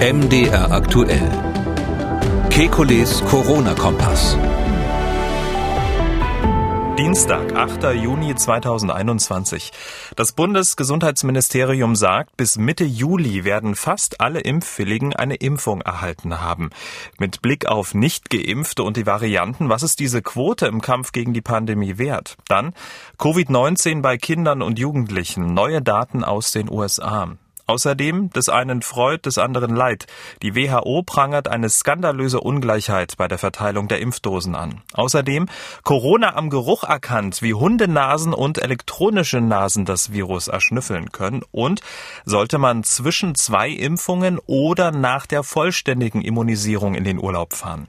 MDR aktuell. Kekules Corona-Kompass. Dienstag, 8. Juni 2021. Das Bundesgesundheitsministerium sagt, bis Mitte Juli werden fast alle Impfwilligen eine Impfung erhalten haben. Mit Blick auf Nicht-Geimpfte und die Varianten, was ist diese Quote im Kampf gegen die Pandemie wert? Dann Covid-19 bei Kindern und Jugendlichen, neue Daten aus den USA. Außerdem des einen Freud, des anderen Leid. Die WHO prangert eine skandalöse Ungleichheit bei der Verteilung der Impfdosen an. Außerdem Corona am Geruch erkannt, wie Hundenasen und elektronische Nasen das Virus erschnüffeln können. Und sollte man zwischen zwei Impfungen oder nach der vollständigen Immunisierung in den Urlaub fahren?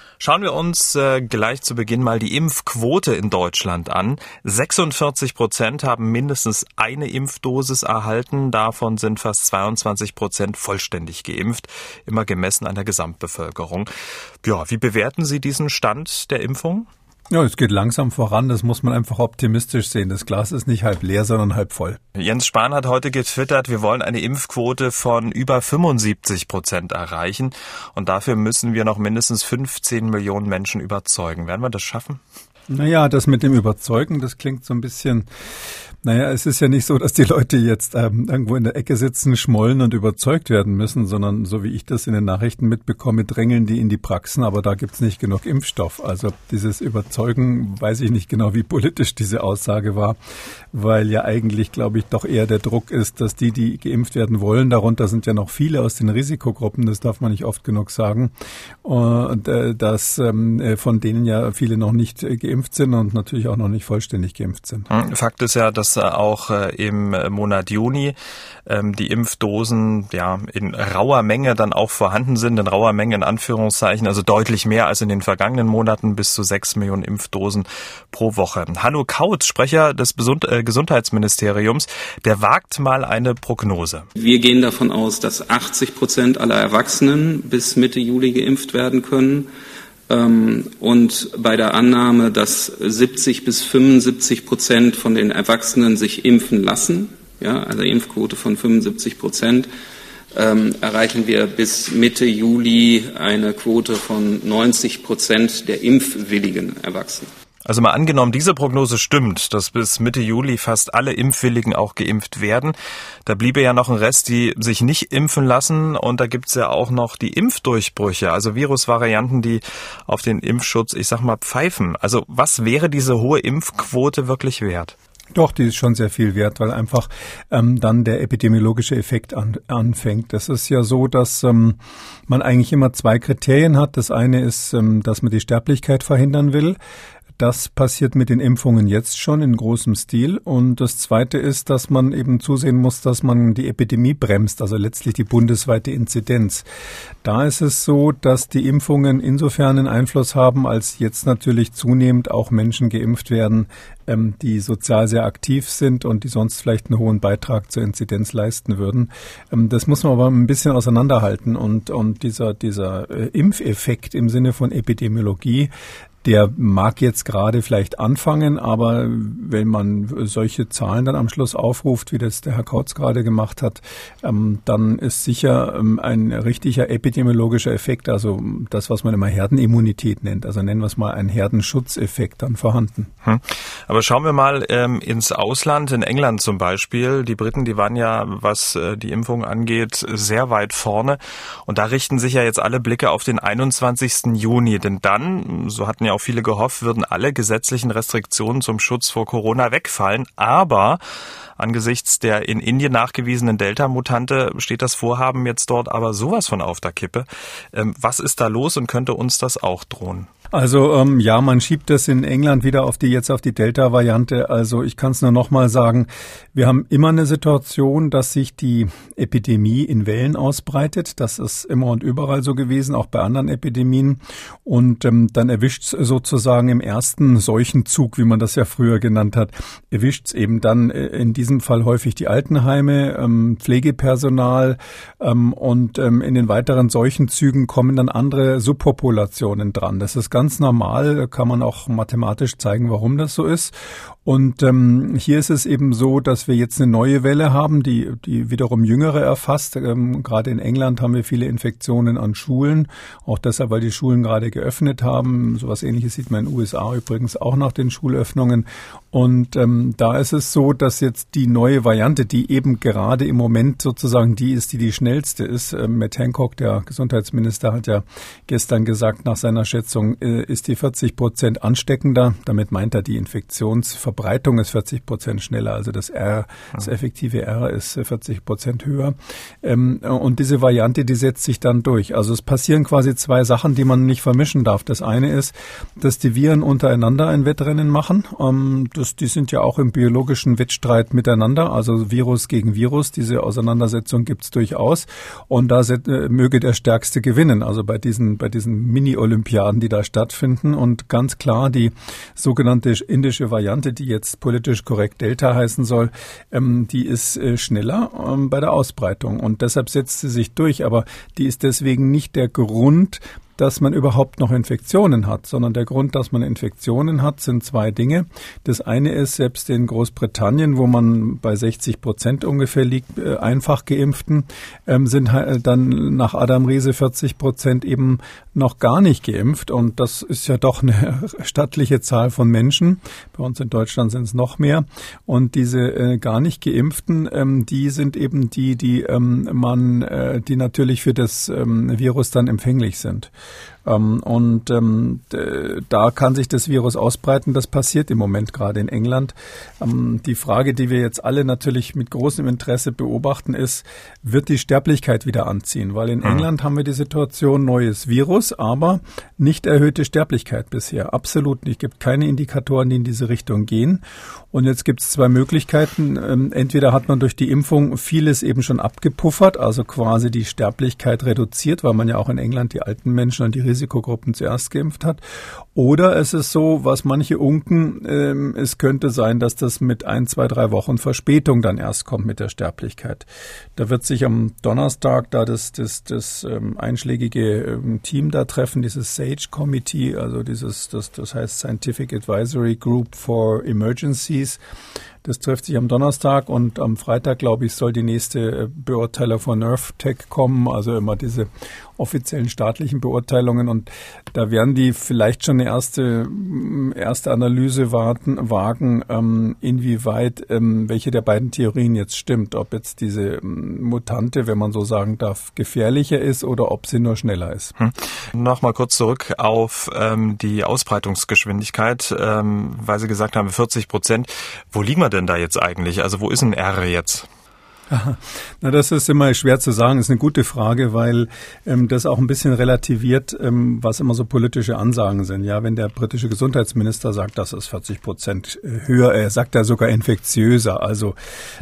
Schauen wir uns äh, gleich zu Beginn mal die Impfquote in Deutschland an. 46 Prozent haben mindestens eine Impfdosis erhalten. Davon sind fast 22 Prozent vollständig geimpft, immer gemessen an der Gesamtbevölkerung. Ja, wie bewerten Sie diesen Stand der Impfung? Ja, es geht langsam voran, das muss man einfach optimistisch sehen. Das Glas ist nicht halb leer, sondern halb voll. Jens Spahn hat heute getwittert, wir wollen eine Impfquote von über 75 Prozent erreichen und dafür müssen wir noch mindestens 15 Millionen Menschen überzeugen. Werden wir das schaffen? Naja, das mit dem Überzeugen, das klingt so ein bisschen naja, es ist ja nicht so, dass die Leute jetzt ähm, irgendwo in der Ecke sitzen, schmollen und überzeugt werden müssen, sondern so wie ich das in den Nachrichten mitbekomme, drängeln die in die Praxen, aber da gibt's nicht genug Impfstoff. Also dieses Überzeugen, weiß ich nicht genau, wie politisch diese Aussage war, weil ja eigentlich, glaube ich, doch eher der Druck ist, dass die, die geimpft werden wollen, darunter sind ja noch viele aus den Risikogruppen, das darf man nicht oft genug sagen, und äh, dass ähm, äh, von denen ja viele noch nicht äh, geimpft sind und natürlich auch noch nicht vollständig geimpft sind. Hm, Fakt ist ja, dass dass auch äh, im Monat Juni ähm, die Impfdosen ja in rauer Menge dann auch vorhanden sind, in rauer Menge in Anführungszeichen, also deutlich mehr als in den vergangenen Monaten, bis zu sechs Millionen Impfdosen pro Woche. Hanno Kautz, Sprecher des äh, Gesundheitsministeriums, der wagt mal eine Prognose. Wir gehen davon aus, dass 80 Prozent aller Erwachsenen bis Mitte Juli geimpft werden können. Ähm, und bei der Annahme, dass 70 bis 75 Prozent von den Erwachsenen sich impfen lassen, ja, also Impfquote von 75 Prozent, ähm, erreichen wir bis Mitte Juli eine Quote von 90 Prozent der impfwilligen Erwachsenen. Also mal angenommen, diese Prognose stimmt, dass bis Mitte Juli fast alle Impfwilligen auch geimpft werden. Da bliebe ja noch ein Rest, die sich nicht impfen lassen. Und da gibt's ja auch noch die Impfdurchbrüche, also Virusvarianten, die auf den Impfschutz, ich sag mal, pfeifen. Also was wäre diese hohe Impfquote wirklich wert? Doch, die ist schon sehr viel wert, weil einfach ähm, dann der epidemiologische Effekt an, anfängt. Das ist ja so, dass ähm, man eigentlich immer zwei Kriterien hat. Das eine ist, ähm, dass man die Sterblichkeit verhindern will. Das passiert mit den Impfungen jetzt schon in großem Stil. Und das Zweite ist, dass man eben zusehen muss, dass man die Epidemie bremst, also letztlich die bundesweite Inzidenz. Da ist es so, dass die Impfungen insofern einen Einfluss haben, als jetzt natürlich zunehmend auch Menschen geimpft werden, ähm, die sozial sehr aktiv sind und die sonst vielleicht einen hohen Beitrag zur Inzidenz leisten würden. Ähm, das muss man aber ein bisschen auseinanderhalten. Und, und dieser, dieser äh, Impfeffekt im Sinne von Epidemiologie, der mag jetzt gerade vielleicht anfangen, aber wenn man solche Zahlen dann am Schluss aufruft, wie das der Herr Kautz gerade gemacht hat, ähm, dann ist sicher ähm, ein richtiger epidemiologischer Effekt, also das, was man immer Herdenimmunität nennt, also nennen wir es mal einen Herdenschutzeffekt dann vorhanden. Hm. Aber schauen wir mal ähm, ins Ausland, in England zum Beispiel. Die Briten, die waren ja, was äh, die Impfung angeht, sehr weit vorne. Und da richten sich ja jetzt alle Blicke auf den 21. Juni, denn dann, so hatten ja ja auch viele gehofft, würden alle gesetzlichen Restriktionen zum Schutz vor Corona wegfallen. Aber angesichts der in Indien nachgewiesenen Delta-Mutante steht das Vorhaben jetzt dort aber sowas von auf der Kippe. Ähm, was ist da los und könnte uns das auch drohen? Also ähm, ja, man schiebt das in England wieder auf die jetzt auf die Delta-Variante. Also ich kann es nur noch mal sagen: Wir haben immer eine Situation, dass sich die Epidemie in Wellen ausbreitet. Das ist immer und überall so gewesen, auch bei anderen Epidemien. Und ähm, dann erwischt es sozusagen im ersten Seuchenzug, wie man das ja früher genannt hat, erwischt es eben dann äh, in diesem Fall häufig die Altenheime, ähm, Pflegepersonal ähm, und ähm, in den weiteren Seuchenzügen kommen dann andere Subpopulationen dran. Das ist ganz normal, kann man auch mathematisch zeigen, warum das so ist. Und ähm, hier ist es eben so, dass wir jetzt eine neue Welle haben, die, die wiederum Jüngere erfasst. Ähm, gerade in England haben wir viele Infektionen an Schulen, auch deshalb, weil die Schulen gerade geöffnet haben. Sowas ähnliches sieht man in den USA übrigens auch nach den Schulöffnungen. Und ähm, da ist es so, dass jetzt die neue Variante, die eben gerade im Moment sozusagen die ist, die die schnellste ist, äh, Matt Hancock, der Gesundheitsminister, hat ja gestern gesagt, nach seiner Schätzung ist die 40 Prozent ansteckender. Damit meint er die Infektionsverbreitung Verbreitung ist 40 Prozent schneller, also das R, das effektive R ist 40 Prozent höher. Ähm, und diese Variante, die setzt sich dann durch. Also es passieren quasi zwei Sachen, die man nicht vermischen darf. Das eine ist, dass die Viren untereinander ein Wettrennen machen. Ähm, das, die sind ja auch im biologischen Wettstreit miteinander, also Virus gegen Virus. Diese Auseinandersetzung gibt's durchaus. Und da äh, möge der Stärkste gewinnen. Also bei diesen, bei diesen Mini-Olympiaden, die da stattfinden. Und ganz klar, die sogenannte indische Variante, die jetzt politisch korrekt Delta heißen soll, ähm, die ist äh, schneller ähm, bei der Ausbreitung und deshalb setzt sie sich durch. Aber die ist deswegen nicht der Grund, dass man überhaupt noch Infektionen hat, sondern der Grund, dass man Infektionen hat, sind zwei Dinge. Das eine ist, selbst in Großbritannien, wo man bei 60 Prozent ungefähr liegt, äh, einfach geimpften, ähm, sind dann nach Adam Riese 40 Prozent eben noch gar nicht geimpft. Und das ist ja doch eine stattliche Zahl von Menschen. Bei uns in Deutschland sind es noch mehr. Und diese äh, gar nicht geimpften, ähm, die sind eben die, die ähm, man, äh, die natürlich für das Virus dann empfänglich sind. Ähm, und ähm, da kann sich das Virus ausbreiten. Das passiert im Moment gerade in England. Ähm, die Frage, die wir jetzt alle natürlich mit großem Interesse beobachten, ist, wird die Sterblichkeit wieder anziehen? Weil in mhm. England haben wir die Situation neues Virus, aber nicht erhöhte Sterblichkeit bisher. Absolut nicht. Es gibt keine Indikatoren, die in diese Richtung gehen. Und jetzt gibt es zwei Möglichkeiten. Ähm, entweder hat man durch die Impfung vieles eben schon abgepuffert, also quasi die Sterblichkeit reduziert, weil man ja auch in England die alten Menschen und die Risikogruppen zuerst geimpft hat. Oder es ist so, was manche unken, ähm, es könnte sein, dass das mit ein, zwei, drei Wochen Verspätung dann erst kommt mit der Sterblichkeit. Da wird sich am Donnerstag da das, das, das ähm, einschlägige ähm, Team da treffen, dieses SAGE Committee, also dieses, das, das heißt Scientific Advisory Group for Emergencies. Das trifft sich am Donnerstag und am Freitag, glaube ich, soll die nächste äh, Beurteilung von NervTech kommen, also immer diese offiziellen staatlichen Beurteilungen und da werden die vielleicht schon eine erste, erste Analyse warten, wagen, ähm, inwieweit ähm, welche der beiden Theorien jetzt stimmt, ob jetzt diese Mutante, wenn man so sagen darf, gefährlicher ist oder ob sie nur schneller ist. Hm. Nochmal kurz zurück auf ähm, die Ausbreitungsgeschwindigkeit, ähm, weil Sie gesagt haben 40 Prozent. Wo liegen wir denn da jetzt eigentlich? Also wo ist ein R jetzt? Na, das ist immer schwer zu sagen. Das ist eine gute Frage, weil ähm, das auch ein bisschen relativiert, ähm, was immer so politische Ansagen sind. Ja, wenn der britische Gesundheitsminister sagt, das ist 40 Prozent höher, er sagt er sogar infektiöser. Also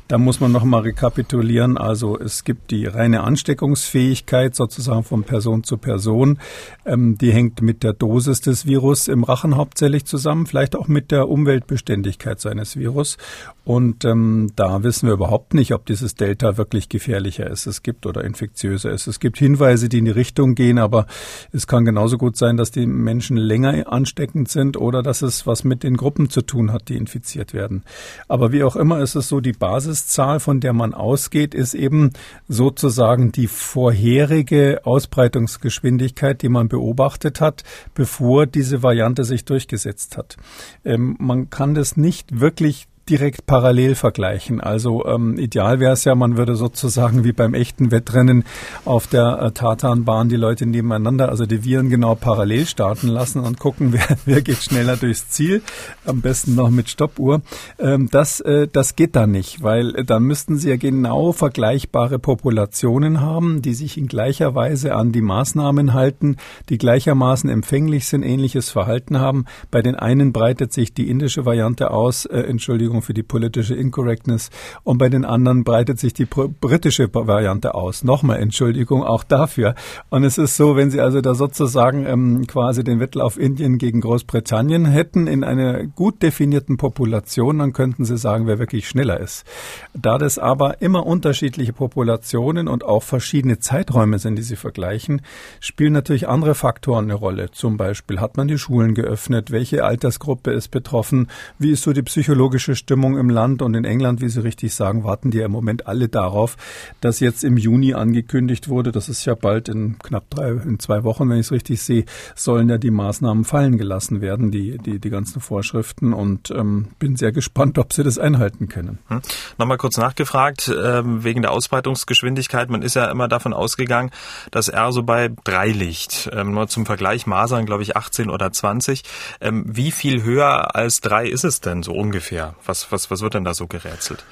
da muss man noch mal rekapitulieren. Also es gibt die reine Ansteckungsfähigkeit sozusagen von Person zu Person. Ähm, die hängt mit der Dosis des Virus im Rachen hauptsächlich zusammen, vielleicht auch mit der Umweltbeständigkeit seines Virus. Und ähm, da wissen wir überhaupt nicht, ob dieses Delta wirklich gefährlicher ist. Es gibt oder infektiöser ist. Es gibt Hinweise, die in die Richtung gehen, aber es kann genauso gut sein, dass die Menschen länger ansteckend sind oder dass es was mit den Gruppen zu tun hat, die infiziert werden. Aber wie auch immer ist es so, die Basiszahl, von der man ausgeht, ist eben sozusagen die vorherige Ausbreitungsgeschwindigkeit, die man beobachtet hat, bevor diese Variante sich durchgesetzt hat. Ähm, man kann das nicht wirklich direkt parallel vergleichen. Also ähm, ideal wäre es ja, man würde sozusagen wie beim echten Wettrennen auf der äh, Tatanbahn die Leute nebeneinander, also die Viren genau parallel starten lassen und gucken, wer, wer geht schneller durchs Ziel. Am besten noch mit Stoppuhr. Ähm, das, äh, das geht da nicht, weil äh, da müssten Sie ja genau vergleichbare Populationen haben, die sich in gleicher Weise an die Maßnahmen halten, die gleichermaßen empfänglich sind, ähnliches Verhalten haben. Bei den einen breitet sich die indische Variante aus, äh, Entschuldigung für die politische Incorrectness, und bei den anderen breitet sich die britische Variante aus. Nochmal Entschuldigung auch dafür. Und es ist so, wenn Sie also da sozusagen ähm, quasi den Wettlauf Indien gegen Großbritannien hätten in einer gut definierten Population, dann könnten Sie sagen, wer wirklich schneller ist. Da das aber immer unterschiedliche Populationen und auch verschiedene Zeiträume sind, die Sie vergleichen, spielen natürlich andere Faktoren eine Rolle. Zum Beispiel hat man die Schulen geöffnet, welche Altersgruppe ist betroffen, wie ist so die psychologische Stimmung im Land und in England, wie Sie richtig sagen, warten die ja im Moment alle darauf, dass jetzt im Juni angekündigt wurde, das ist ja bald in knapp drei, in zwei Wochen, wenn ich es richtig sehe, sollen ja die Maßnahmen fallen gelassen werden, die, die, die ganzen Vorschriften und ähm, bin sehr gespannt, ob sie das einhalten können. Hm. Nochmal kurz nachgefragt, ähm, wegen der Ausbreitungsgeschwindigkeit. Man ist ja immer davon ausgegangen, dass R so bei drei liegt. Ähm, nur zum Vergleich, Masern, glaube ich, 18 oder 20. Ähm, wie viel höher als drei ist es denn so ungefähr? Was, was, was wird denn da so gerätselt?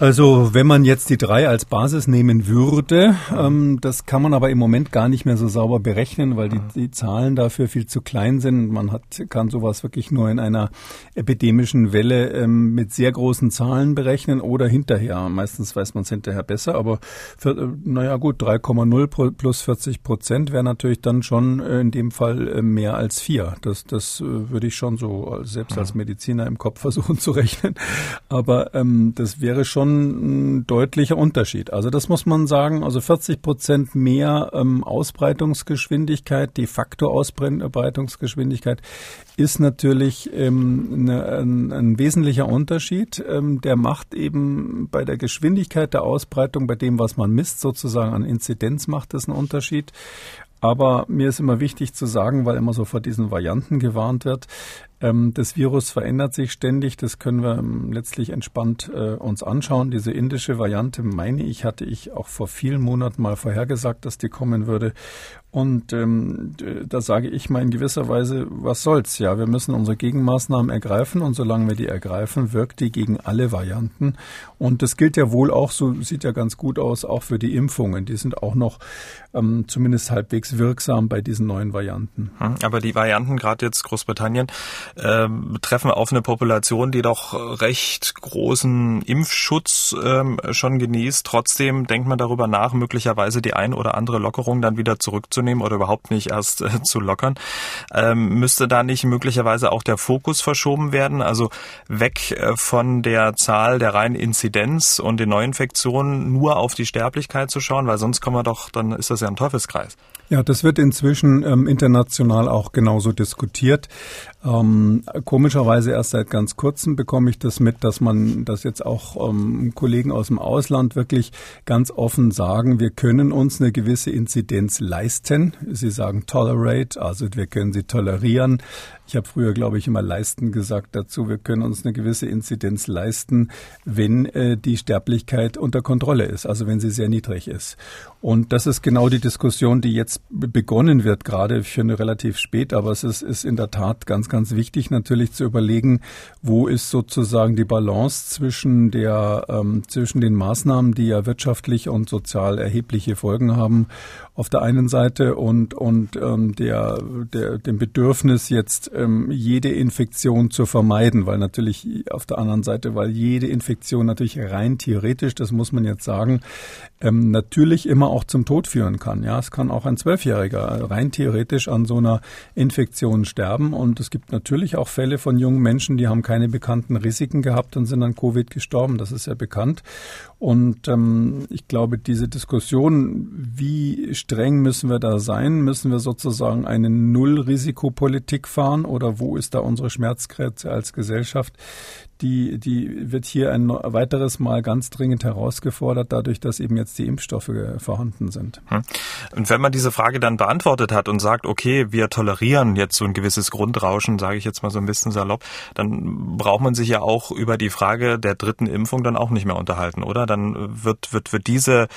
Also wenn man jetzt die drei als Basis nehmen würde, ähm, das kann man aber im Moment gar nicht mehr so sauber berechnen, weil die, die Zahlen dafür viel zu klein sind. Man hat, kann sowas wirklich nur in einer epidemischen Welle ähm, mit sehr großen Zahlen berechnen oder hinterher. Meistens weiß man es hinterher besser, aber für, äh, naja gut, 3,0 plus 40 Prozent wäre natürlich dann schon äh, in dem Fall äh, mehr als vier. Das, das würde ich schon so selbst als Mediziner im Kopf versuchen zu rechnen. Aber ähm, das wäre schon schon ein deutlicher Unterschied. Also das muss man sagen. Also 40 Prozent mehr ähm, Ausbreitungsgeschwindigkeit, de facto Ausbreitungsgeschwindigkeit ist natürlich ähm, ne, ein, ein, wesentlicher Unterschied. Ähm, der macht eben bei der Geschwindigkeit der Ausbreitung, bei dem, was man misst, sozusagen an Inzidenz macht es einen Unterschied. Aber mir ist immer wichtig zu sagen, weil immer so vor diesen Varianten gewarnt wird, das Virus verändert sich ständig. Das können wir ähm, letztlich entspannt äh, uns anschauen. Diese indische Variante, meine ich, hatte ich auch vor vielen Monaten mal vorhergesagt, dass die kommen würde. Und ähm, da sage ich mal in gewisser Weise, was soll's? Ja, wir müssen unsere Gegenmaßnahmen ergreifen und solange wir die ergreifen, wirkt die gegen alle Varianten. Und das gilt ja wohl auch, so sieht ja ganz gut aus, auch für die Impfungen. Die sind auch noch ähm, zumindest halbwegs wirksam bei diesen neuen Varianten. Hm, aber die Varianten, gerade jetzt Großbritannien, äh, treffen auf eine Population, die doch recht großen Impfschutz äh, schon genießt. Trotzdem denkt man darüber nach, möglicherweise die ein oder andere Lockerung dann wieder zurückzunehmen oder überhaupt nicht erst äh, zu lockern. Ähm, müsste da nicht möglicherweise auch der Fokus verschoben werden? Also weg äh, von der Zahl der reinen Inzidenz und den Neuinfektionen nur auf die Sterblichkeit zu schauen, weil sonst kommen wir doch, dann ist das ja ein Teufelskreis. Ja, das wird inzwischen ähm, international auch genauso diskutiert. Ähm, komischerweise erst seit ganz kurzem bekomme ich das mit, dass man, dass jetzt auch ähm, Kollegen aus dem Ausland wirklich ganz offen sagen, wir können uns eine gewisse Inzidenz leisten. Sie sagen tolerate, also wir können sie tolerieren. Ich habe früher, glaube ich, immer leisten gesagt dazu. Wir können uns eine gewisse Inzidenz leisten, wenn äh, die Sterblichkeit unter Kontrolle ist, also wenn sie sehr niedrig ist. Und das ist genau die Diskussion, die jetzt begonnen wird, gerade für eine relativ spät. Aber es ist, ist in der Tat ganz, ganz wichtig, natürlich zu überlegen, wo ist sozusagen die Balance zwischen der, ähm, zwischen den Maßnahmen, die ja wirtschaftlich und sozial erhebliche Folgen haben, auf der einen Seite und, und ähm, der, der, dem Bedürfnis, jetzt ähm, jede Infektion zu vermeiden, weil natürlich auf der anderen Seite, weil jede Infektion natürlich rein theoretisch, das muss man jetzt sagen, ähm, natürlich immer auch zum Tod führen kann. Ja, es kann auch ein Zwölfjähriger rein theoretisch an so einer Infektion sterben und es gibt natürlich auch Fälle von jungen Menschen, die haben keine bekannten Risiken gehabt und sind an Covid gestorben. Das ist ja bekannt. Und ähm, ich glaube, diese Diskussion, wie streng müssen wir da sein? Müssen wir sozusagen eine Null-Risikopolitik fahren oder wo ist da unsere Schmerzgrenze als Gesellschaft? Die, die wird hier ein weiteres Mal ganz dringend herausgefordert, dadurch, dass eben jetzt die Impfstoffe vorhanden sind. Hm. Und wenn man diese Frage dann beantwortet hat und sagt, okay, wir tolerieren jetzt so ein gewisses Grundrauschen sage ich jetzt mal so ein bisschen salopp, dann braucht man sich ja auch über die Frage der dritten Impfung dann auch nicht mehr unterhalten, oder? Dann wird, wird, wird diese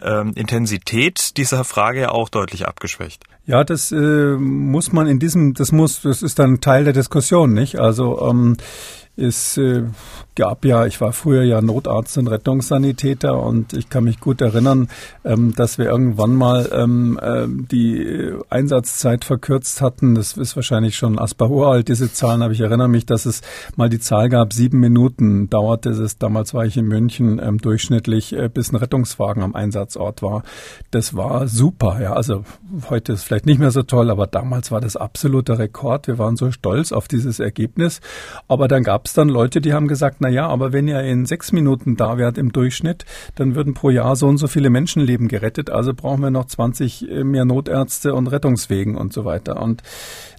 ähm, Intensität dieser Frage ja auch deutlich abgeschwächt. Ja, das äh, muss man in diesem, das muss, das ist dann Teil der Diskussion, nicht? Also ähm, es äh, gab ja, ich war früher ja Notarzt und Rettungssanitäter und ich kann mich gut erinnern, ähm, dass wir irgendwann mal ähm, äh, die Einsatzzeit verkürzt hatten. Das ist wahrscheinlich schon Asper alt, diese Zahlen, aber ich erinnere mich, dass es mal die Zahl gab, sieben Minuten dauerte es, damals war ich in München, ähm, durchschnittlich, äh, bis ein Rettungswagen am Einsatzort war. Das war super, ja. Also heute ist vielleicht nicht mehr so toll, aber damals war das absoluter Rekord. Wir waren so stolz auf dieses Ergebnis. Aber dann gab es dann Leute, die haben gesagt, na ja, aber wenn ihr in sechs Minuten da wärt im Durchschnitt, dann würden pro Jahr so und so viele Menschenleben gerettet. Also brauchen wir noch 20 äh, mehr Notärzte und Rettungswegen und so weiter. Und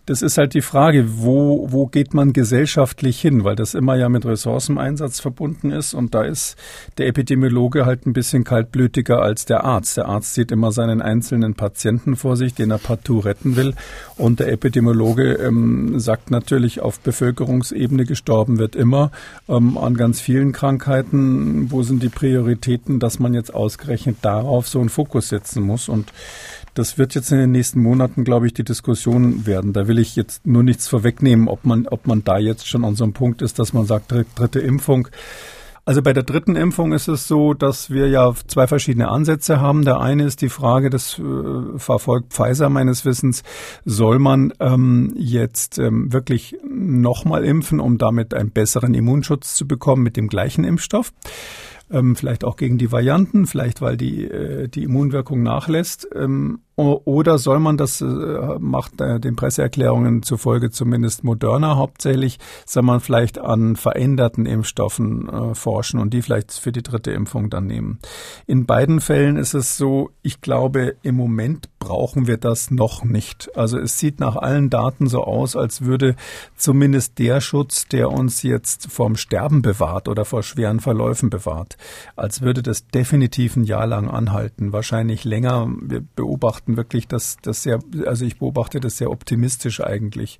das ist halt die Frage, wo, wo geht man gesellschaftlich hin, weil das immer ja mit Ressourceneinsatz verbunden ist und da ist der Epidemiologe halt ein bisschen kaltblütiger als der Arzt. Der Arzt sieht immer seinen einzelnen Patienten vor sich, den er partout retten will und der Epidemiologe ähm, sagt natürlich, auf Bevölkerungsebene gestorben wird immer ähm, an ganz vielen Krankheiten. Wo sind die Prioritäten, dass man jetzt ausgerechnet darauf so einen Fokus setzen muss und das wird jetzt in den nächsten Monaten, glaube ich, die Diskussion werden. Da will ich jetzt nur nichts vorwegnehmen, ob man, ob man da jetzt schon an so einem Punkt ist, dass man sagt, dritte Impfung. Also bei der dritten Impfung ist es so, dass wir ja zwei verschiedene Ansätze haben. Der eine ist die Frage, das äh, verfolgt Pfizer meines Wissens, soll man ähm, jetzt ähm, wirklich nochmal impfen, um damit einen besseren Immunschutz zu bekommen mit dem gleichen Impfstoff? ähm, vielleicht auch gegen die Varianten, vielleicht weil die, äh, die Immunwirkung nachlässt. Ähm, oder soll man, das äh, macht äh, den Presseerklärungen zufolge zumindest Moderna hauptsächlich, soll man vielleicht an veränderten Impfstoffen äh, forschen und die vielleicht für die dritte Impfung dann nehmen. In beiden Fällen ist es so, ich glaube, im Moment brauchen wir das noch nicht. Also es sieht nach allen Daten so aus, als würde zumindest der Schutz, der uns jetzt vorm Sterben bewahrt oder vor schweren Verläufen bewahrt, als würde das definitiv ein Jahr lang anhalten, wahrscheinlich länger. Wir beobachten beobachten wirklich das, das sehr, also ich beobachte das sehr optimistisch eigentlich.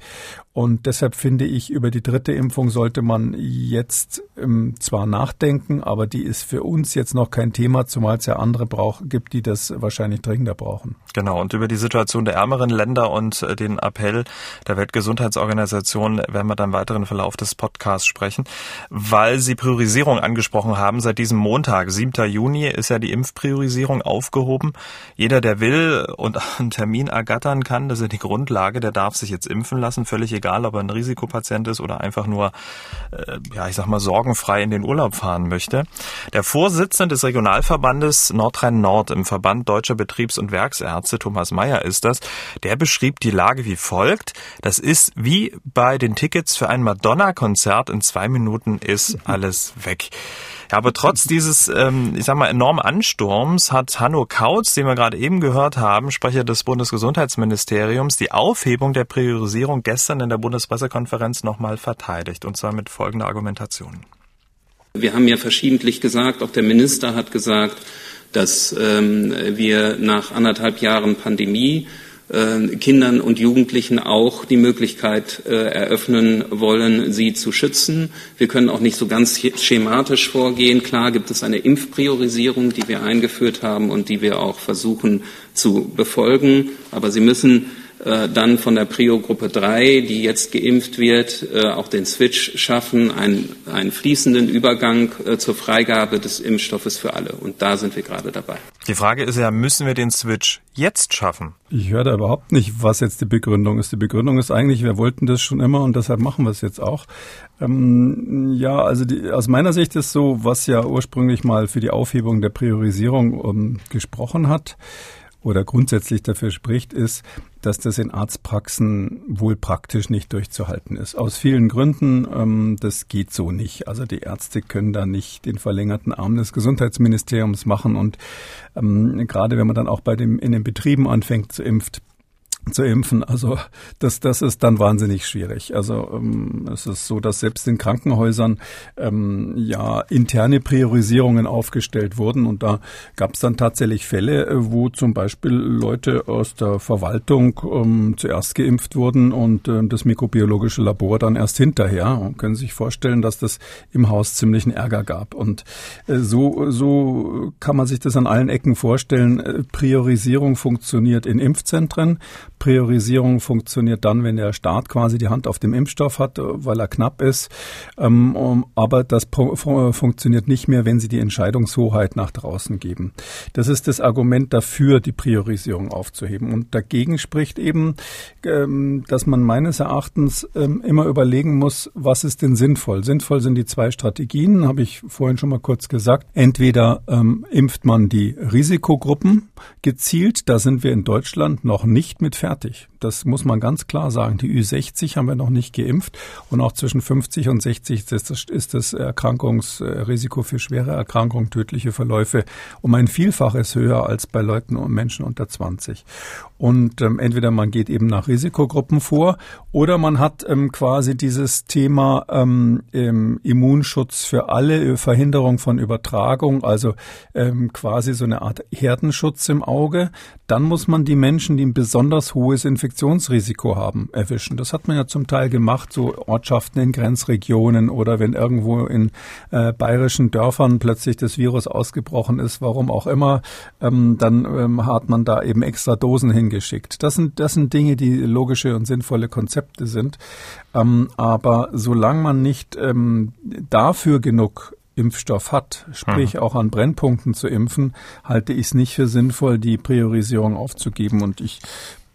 Und deshalb finde ich, über die dritte Impfung sollte man jetzt ähm, zwar nachdenken, aber die ist für uns jetzt noch kein Thema, zumal es ja andere brauch, gibt, die das wahrscheinlich dringender brauchen. Genau. Und über die Situation der ärmeren Länder und äh, den Appell der Weltgesundheitsorganisation werden wir dann im weiteren Verlauf des Podcasts sprechen, weil Sie Priorisierung angesprochen haben. Seit diesem Montag, 7. Juni, ist ja die Impfpriorisierung aufgehoben. Jeder, der will und einen Termin ergattern kann, das ist die Grundlage, der darf sich jetzt impfen lassen, völlig egal, ob er ein Risikopatient ist oder einfach nur, äh, ja, ich sag mal, sorgenfrei in den Urlaub fahren möchte. Der Vorsitzende des Regionalverbandes Nordrhein-Nord im Verband Deutscher Betriebs- und Werksärzte, Thomas Mayer ist das, der beschrieb die Lage wie folgt. Das ist wie bei den Tickets für ein Madonna-Konzert. In zwei Minuten ist alles weg. Ja, aber trotz dieses, ähm, ich sag mal, enormen Ansturms hat Hanno Kautz, den wir gerade eben gehört haben, Sprecher des Bundesgesundheitsministeriums, die Aufhebung der Priorisierung gestern in der Bundespressekonferenz nochmal verteidigt, und zwar mit folgender Argumentation. Wir haben ja verschiedentlich gesagt, auch der Minister hat gesagt, dass ähm, wir nach anderthalb Jahren Pandemie Kindern und Jugendlichen auch die Möglichkeit äh, eröffnen wollen, sie zu schützen. Wir können auch nicht so ganz schematisch vorgehen. Klar gibt es eine Impfpriorisierung, die wir eingeführt haben und die wir auch versuchen zu befolgen. Aber sie müssen äh, dann von der Prio-Gruppe 3, die jetzt geimpft wird, äh, auch den Switch schaffen, einen, einen fließenden Übergang äh, zur Freigabe des Impfstoffes für alle. Und da sind wir gerade dabei. Die Frage ist ja, müssen wir den Switch jetzt schaffen? Ich höre da überhaupt nicht, was jetzt die Begründung ist. Die Begründung ist eigentlich, wir wollten das schon immer und deshalb machen wir es jetzt auch. Ähm, ja, also die, aus meiner Sicht ist so, was ja ursprünglich mal für die Aufhebung der Priorisierung um, ähm, gesprochen hat, oder grundsätzlich dafür spricht, ist, dass das in Arztpraxen wohl praktisch nicht durchzuhalten ist. Aus vielen Gründen, ähm, das geht so nicht. Also die Ärzte können da nicht den verlängerten Arm des Gesundheitsministeriums machen und ähm, gerade wenn man dann auch bei dem in den Betrieben anfängt zu impft, zu impfen. Also das, das ist dann wahnsinnig schwierig. Also ähm, es ist so, dass selbst in Krankenhäusern ähm, ja interne Priorisierungen aufgestellt wurden und da gab es dann tatsächlich Fälle, äh, wo zum Beispiel Leute aus der Verwaltung ähm, zuerst geimpft wurden und äh, das mikrobiologische Labor dann erst hinterher. Und können sich vorstellen, dass das im Haus ziemlichen Ärger gab. Und äh, so, so kann man sich das an allen Ecken vorstellen. Äh, Priorisierung funktioniert in Impfzentren. Priorisierung funktioniert dann, wenn der Staat quasi die Hand auf dem Impfstoff hat, weil er knapp ist. Ähm, aber das funktioniert nicht mehr, wenn Sie die Entscheidungshoheit nach draußen geben. Das ist das Argument dafür, die Priorisierung aufzuheben. Und dagegen spricht eben, ähm, dass man meines Erachtens ähm, immer überlegen muss, was ist denn sinnvoll? Sinnvoll sind die zwei Strategien, habe ich vorhin schon mal kurz gesagt. Entweder impft man die Risikogruppen gezielt, da sind wir in Deutschland noch nicht mit fertig fertig. Das muss man ganz klar sagen. Die Ü60 haben wir noch nicht geimpft und auch zwischen 50 und 60 ist das, Erkrankungsrisiko für schwere Erkrankungen, tödliche Verläufe um ein Vielfaches höher als bei Leuten und Menschen unter 20. Und ähm, entweder man geht eben nach Risikogruppen vor oder man hat ähm, quasi dieses Thema ähm, Immunschutz für alle, Verhinderung von Übertragung, also ähm, quasi so eine Art Herdenschutz im Auge. Dann muss man die Menschen, die ein besonders hohes Infektionsrisiko haben, erwischen. Das hat man ja zum Teil gemacht, so Ortschaften in Grenzregionen oder wenn irgendwo in äh, bayerischen Dörfern plötzlich das Virus ausgebrochen ist, warum auch immer, ähm, dann ähm, hat man da eben extra Dosen hin hingeschickt. Das sind, das sind Dinge, die logische und sinnvolle Konzepte sind. Ähm, aber solange man nicht ähm, dafür genug Impfstoff hat, sprich mhm. auch an Brennpunkten zu impfen, halte ich es nicht für sinnvoll, die Priorisierung aufzugeben. Und ich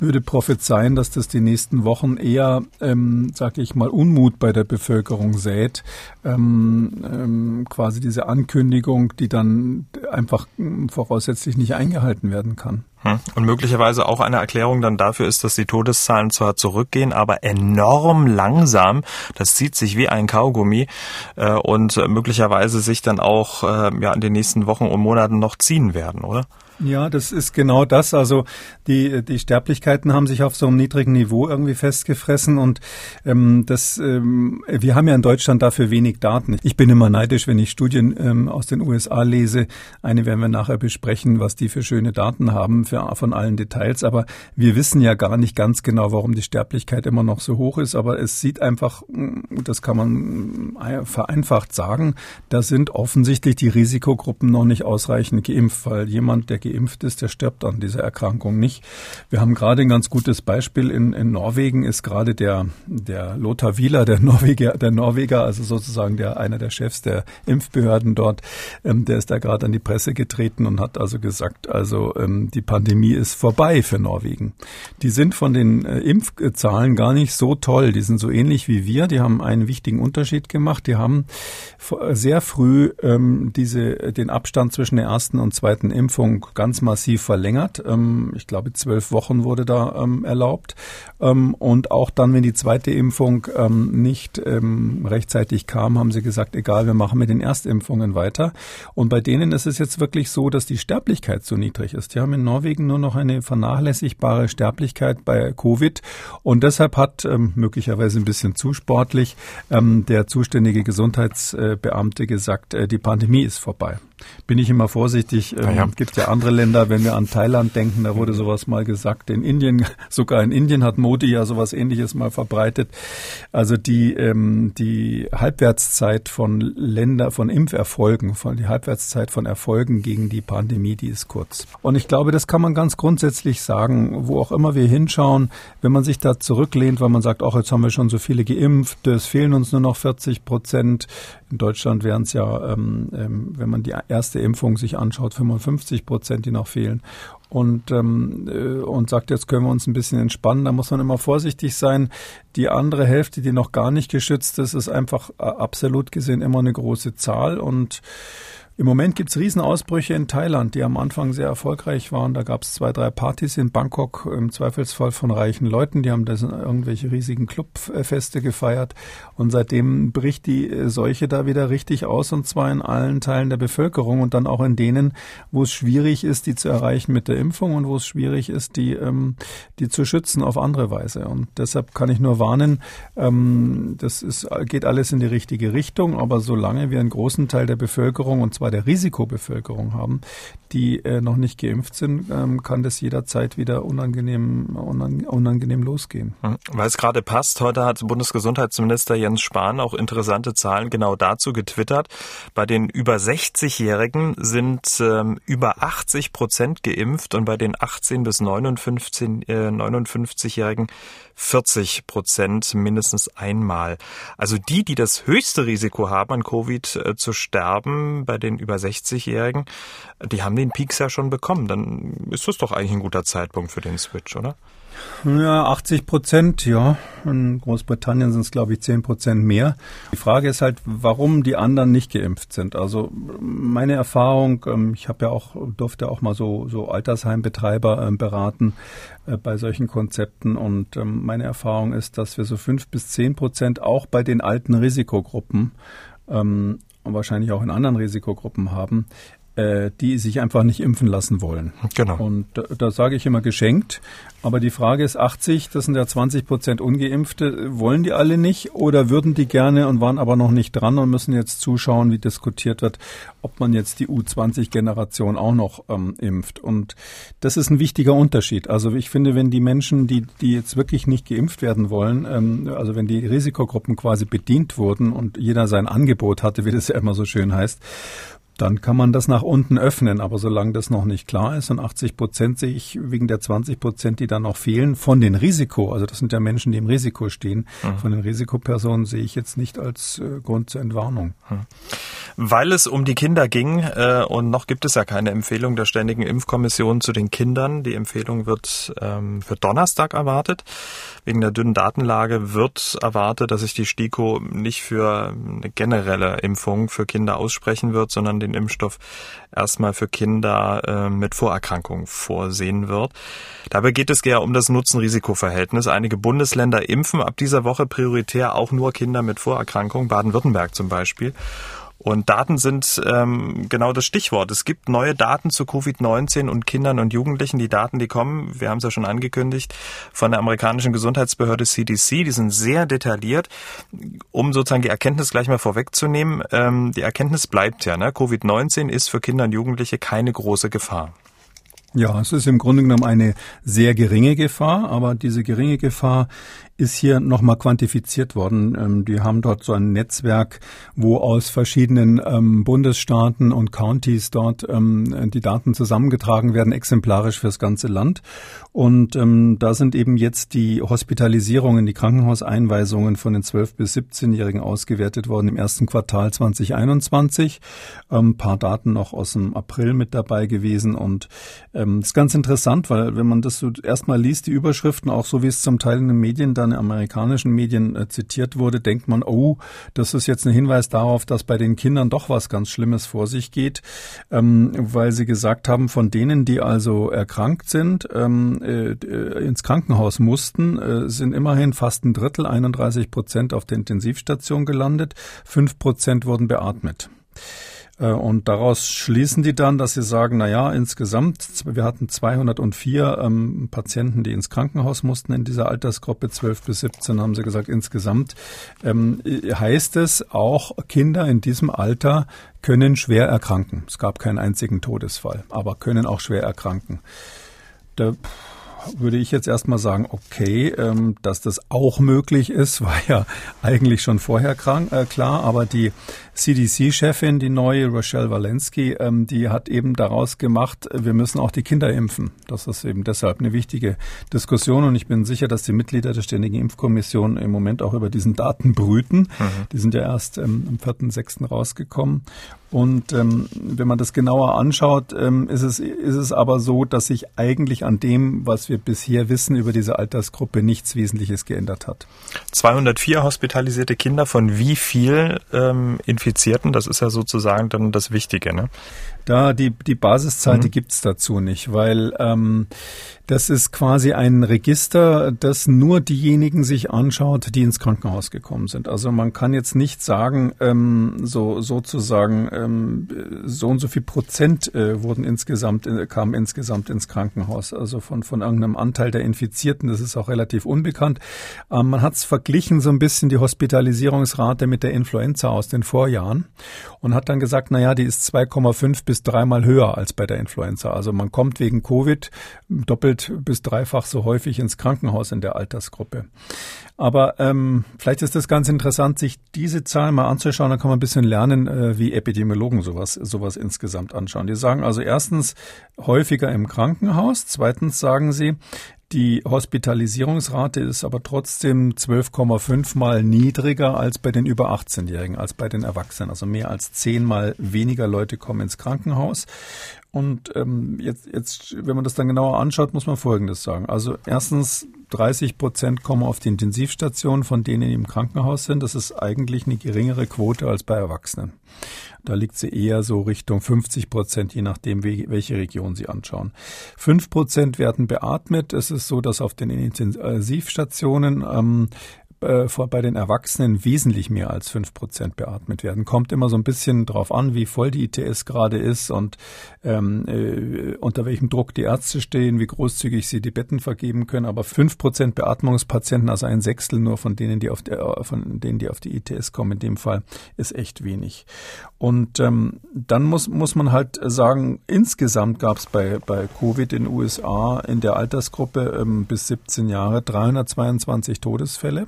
würde prophezeien, dass das die nächsten Wochen eher, ähm, sage ich mal, Unmut bei der Bevölkerung sät. Ähm, ähm, quasi diese Ankündigung, die dann einfach voraussetzlich nicht eingehalten werden kann. Hm. Und möglicherweise auch eine Erklärung dann dafür ist, dass die Todeszahlen zwar zurückgehen, aber enorm langsam. Das zieht sich wie ein Kaugummi äh, und möglicherweise sich dann auch äh, ja in den nächsten Wochen und Monaten noch ziehen werden, oder? Ja, das ist genau das. Also die, die Sterblichkeiten haben sich auf so einem niedrigen Niveau irgendwie festgefressen und ähm, das, ähm, wir haben ja in Deutschland dafür wenig Daten. Ich bin immer neidisch, wenn ich Studien ähm, aus den USA lese. Eine werden wir nachher besprechen, was die für schöne Daten haben für, von allen Details. Aber wir wissen ja gar nicht ganz genau, warum die Sterblichkeit immer noch so hoch ist. Aber es sieht einfach, das kann man äh, vereinfacht sagen, da sind offensichtlich die Risikogruppen noch nicht ausreichend geimpft, weil jemand, der geimpft ist, der stirbt an dieser Erkrankung nicht. Wir haben gerade ein ganz gutes Beispiel. In, in Norwegen ist gerade der, der Lothar Wieler, der Norweger, der Norweger, also sozusagen der, einer der Chefs der Impfbehörden dort, ähm, der ist da gerade an die Presse getreten und hat also gesagt, also ähm, die Pandemie ist vorbei für Norwegen. Die sind von den äh, Impfzahlen gar nicht so toll. Die sind so ähnlich wie wir. Die haben einen wichtigen Unterschied gemacht. Die haben sehr früh ähm, diese, den Abstand zwischen der ersten und zweiten Impfung ganz massiv verlängert. Ähm, ich glaube, zwölf Wochen wurde da ähm, erlaubt. Ähm, und auch dann, wenn die zweite Impfung ähm, nicht ähm, rechtzeitig kam, haben sie gesagt, egal, wir machen mit den Erstimpfungen weiter. Und bei denen ist es jetzt wirklich so, dass die Sterblichkeit so niedrig ist. Die haben in Norwegen nur noch eine vernachlässigbare Sterblichkeit bei Covid. Und deshalb hat ähm, möglicherweise ein bisschen zu sportlich der zuständige Gesundheitsbeamte gesagt, äh, die Pandemie ist vorbei bin ich immer vorsichtig. Ähm, ja. Gibt ja andere Länder, wenn wir an Thailand denken, da wurde sowas mal gesagt. In Indien, sogar in Indien hat Modi ja sowas ähnliches mal verbreitet. Also die, ähm, die Halbwertszeit von Länder, von Impferfolgen, von die Halbwertszeit von Erfolgen gegen die Pandemie, die ist kurz. Und ich glaube, das kann man ganz grundsätzlich sagen, wo auch immer wir hinschauen, wenn man sich da zurücklehnt, weil man sagt, ach, jetzt haben wir schon so viele geimpft, es fehlen uns nur noch 40 Prozent. In Deutschland wären es ja, ähm, ähm, wenn man die erste Impfung sich anschaut, 55 Prozent, die noch fehlen. Und, ähm, äh, und sagt, jetzt können wir uns ein bisschen entspannen. Da muss man immer vorsichtig sein. Die andere Hälfte, die noch gar nicht geschützt ist, ist einfach äh, absolut gesehen immer eine große Zahl. Und Im Moment gibt's Riesenausbrüche in Thailand, die am Anfang sehr erfolgreich waren. Da gab's zwei, drei Partys in Bangkok, im Zweifelsfall von reichen Leuten. Die haben da irgendwelche riesigen Clubfeste gefeiert. Und seitdem bricht die Seuche da wieder richtig aus, und zwar in allen Teilen der Bevölkerung und dann auch in denen, wo es schwierig ist, die zu erreichen mit der Impfung und wo es schwierig ist, die, ähm, die zu schützen auf andere Weise. Und deshalb kann ich nur warnen, ähm, das ist, geht alles in die richtige Richtung, aber solange wir einen großen Teil der Bevölkerung, und zwar der Risikobevölkerung haben, die äh, noch nicht geimpft sind, ähm, kann das jederzeit wieder unangenehm, unangenehm losgehen. Hm. Weil es gerade passt, heute hat Bundesgesundheitsminister Jens Spahn auch interessante Zahlen genau dazu getwittert. Bei den über 60-Jährigen sind ähm, über 80 Prozent geimpft und bei den 18 bis 59, äh, 59-Jährigen 40 Prozent mindestens einmal. Also die, die das höchste Risiko haben, an Covid äh, zu sterben, bei den über 60-Jährigen, die haben den Peaks ja schon bekommen. Dann ist das doch eigentlich ein guter Zeitpunkt für den Switch, oder? Ja, 80 Prozent, ja. In Großbritannien sind es, glaube ich, 10 Prozent mehr. Die Frage ist halt, warum die anderen nicht geimpft sind. Also meine Erfahrung, ähm, ich habe ja auch, durfte auch mal so, so Altersheimbetreiber ähm, beraten äh, bei solchen Konzepten. Und ähm, meine Erfahrung ist, dass wir so fünf bis zehn Prozent auch bei den alten Risikogruppen und wahrscheinlich auch in anderen Risikogruppen haben, äh, die sich einfach nicht impfen lassen wollen. Genau. Und da, da sage ich immer geschenkt. Aber die Frage ist 80, das sind ja 20 Prozent Ungeimpfte. Wollen die alle nicht oder würden die gerne und waren aber noch nicht dran und müssen jetzt zuschauen, wie diskutiert wird, ob man jetzt die U20-Generation auch noch ähm, impft. Und das ist ein wichtiger Unterschied. Also ich finde, wenn die Menschen, die, die jetzt wirklich nicht geimpft werden wollen, ähm, also wenn die Risikogruppen quasi bedient wurden und jeder sein Angebot hatte, wie das ja immer so schön heißt, dann kann man das nach unten öffnen. Aber solange das noch nicht klar ist und 80 Prozent sehe ich wegen der 20 Prozent, die dann noch fehlen, von den Risiko, also das sind ja Menschen, die im Risiko stehen, mhm. von den Risikopersonen sehe ich jetzt nicht als äh, Grund zur Entwarnung. Mhm. Weil es um die Kinder ging äh, und noch gibt es ja keine Empfehlung der Ständigen Impfkommission zu den Kindern. Die Empfehlung wird ähm, für Donnerstag erwartet. Wegen der dünnen Datenlage wird erwartet, dass sich die STIKO nicht für eine generelle Impfung für Kinder aussprechen wird, sondern den Impfstoff erstmal für Kinder äh, mit Vorerkrankungen vorsehen wird. Dabei geht es ja um das Nutzen-Risiko-Verhältnis. Einige Bundesländer impfen ab dieser Woche prioritär auch nur Kinder mit Vorerkrankungen, Baden-Württemberg zum Beispiel. Und Daten sind ähm, genau das Stichwort. Es gibt neue Daten zu Covid-19 und Kindern und Jugendlichen. Die Daten, die kommen, wir haben es ja schon angekündigt, von der amerikanischen Gesundheitsbehörde CDC. Die sind sehr detailliert. Um sozusagen die Erkenntnis gleich mal vorwegzunehmen, ähm, die Erkenntnis bleibt ja, ne? Covid-19 ist für Kinder und Jugendliche keine große Gefahr. Ja, es ist im Grunde genommen eine sehr geringe Gefahr, aber diese geringe Gefahr ist hier nochmal quantifiziert worden. Ähm, die haben dort so ein Netzwerk, wo aus verschiedenen ähm, Bundesstaaten und Counties dort ähm, die Daten zusammengetragen werden, exemplarisch fürs ganze Land. Und ähm, da sind eben jetzt die Hospitalisierungen, die Krankenhauseinweisungen von den 12- bis 17-Jährigen ausgewertet worden im ersten Quartal 2021. Ein ähm, paar Daten noch aus dem April mit dabei gewesen. Und ähm, ist ganz interessant, weil wenn man das so erstmal liest, die Überschriften, auch so wie es zum Teil in den Medien dann in amerikanischen Medien äh, zitiert wurde, denkt man, oh, das ist jetzt ein Hinweis darauf, dass bei den Kindern doch was ganz Schlimmes vor sich geht, ähm, weil sie gesagt haben, von denen, die also erkrankt sind, ähm, äh, ins Krankenhaus mussten, äh, sind immerhin fast ein Drittel, 31 Prozent auf der Intensivstation gelandet, fünf Prozent wurden beatmet. Äh, und daraus schließen die dann, dass sie sagen, na ja, insgesamt, wir hatten 204 ähm, Patienten, die ins Krankenhaus mussten in dieser Altersgruppe 12 bis 17, haben sie gesagt, insgesamt ähm, heißt es, auch Kinder in diesem Alter können schwer erkranken. Es gab keinen einzigen Todesfall, aber können auch schwer erkranken. Da, würde ich jetzt erstmal sagen, okay, ähm, dass das auch möglich ist, war ja eigentlich schon vorher krank, äh, klar, aber die CDC-Chefin, die neue Rochelle Walensky, ähm, die hat eben daraus gemacht, wir müssen auch die Kinder impfen. Das ist eben deshalb eine wichtige Diskussion und ich bin sicher, dass die Mitglieder der Ständigen Impfkommission im Moment auch über diesen Daten brüten. Mhm. Die sind ja erst ähm, am 4.6. rausgekommen und ähm, wenn man das genauer anschaut, ähm, ist, es, ist es aber so, dass sich eigentlich an dem, was wir bisher wissen über diese Altersgruppe, nichts Wesentliches geändert hat. 204 hospitalisierte Kinder von wie viel ähm, Infizierten? Das ist ja sozusagen dann das Wichtige, ne? Da die, die Basiszahl, mhm. gibt's dazu nicht, weil ähm, das ist quasi ein Register, das nur diejenigen sich anschaut, die ins Krankenhaus gekommen sind. Also man kann jetzt nicht sagen, ähm, so sozusagen ähm, so und so viel Prozent äh, wurden insgesamt äh, kamen insgesamt ins Krankenhaus. Also von von irgendeinem Anteil der Infizierten. Das ist auch relativ unbekannt. Ähm, man hat es verglichen so ein bisschen die Hospitalisierungsrate mit der Influenza aus den Vorjahren und hat dann gesagt, na ja, die ist 2,5 bis dreimal höher als bei der Influenza. Also man kommt wegen Covid doppelt doppelt bis dreifach so häufig ins Krankenhaus in der Altersgruppe. Aber ähm, vielleicht ist es ganz interessant, sich diese Zahlen mal anzuschauen. Da kann man ein bisschen lernen, äh, wie Epidemiologen sowas, sowas insgesamt anschauen. Die sagen also erstens häufiger im Krankenhaus. Zweitens sagen sie, die Hospitalisierungsrate ist aber trotzdem 12,5 mal niedriger als bei den über 18-Jährigen, als bei den Erwachsenen. Also mehr als zehnmal weniger Leute kommen ins Krankenhaus. Und ähm, jetzt, jetzt, wenn man das dann genauer anschaut, muss man Folgendes sagen. Also erstens, 30 Prozent kommen auf die Intensivstation, von denen die im Krankenhaus sind. Das ist eigentlich eine geringere Quote als bei Erwachsenen. Da liegt sie eher so Richtung 50 Prozent, je nachdem, welche Region Sie anschauen. Fünf Prozent werden beatmet. Es ist so, dass auf den Intensivstationen ähm, äh, bei den Erwachsenen wesentlich mehr als fünf Prozent beatmet werden. Kommt immer so ein bisschen drauf an, wie voll die ITS gerade ist und ähm, äh, unter welchem Druck die Ärzte stehen, wie großzügig sie die Betten vergeben können. Aber fünf Prozent Beatmungspatienten, also ein Sechstel nur von denen, die auf der, von denen, die auf die ITS kommen, in dem Fall, ist echt wenig. Und ähm, dann muss, muss man halt sagen, insgesamt gab es bei, bei Covid in den USA in der Altersgruppe ähm, bis 17 Jahre 322 Todesfälle.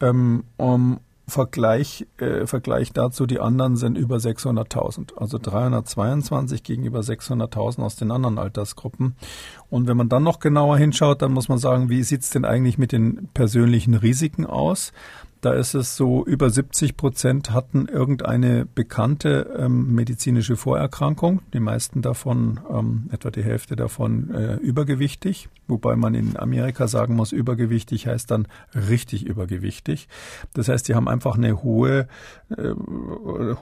Ähm, um Vergleich, äh, Vergleich dazu, die anderen sind über 600.000, also 322 gegenüber 600.000 aus den anderen Altersgruppen. Und wenn man dann noch genauer hinschaut, dann muss man sagen, wie sieht's denn eigentlich mit den persönlichen Risiken aus? Da ist es so, über 70 Prozent hatten irgendeine bekannte ähm, medizinische Vorerkrankung. Die meisten davon, ähm, etwa die Hälfte davon, äh, übergewichtig. Wobei man in Amerika sagen muss, übergewichtig heißt dann richtig übergewichtig. Das heißt, die haben einfach eine hohe, äh,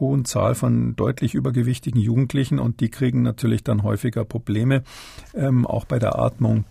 hohen Zahl von deutlich übergewichtigen Jugendlichen und die kriegen natürlich dann häufiger Probleme, ähm, auch bei der Atmung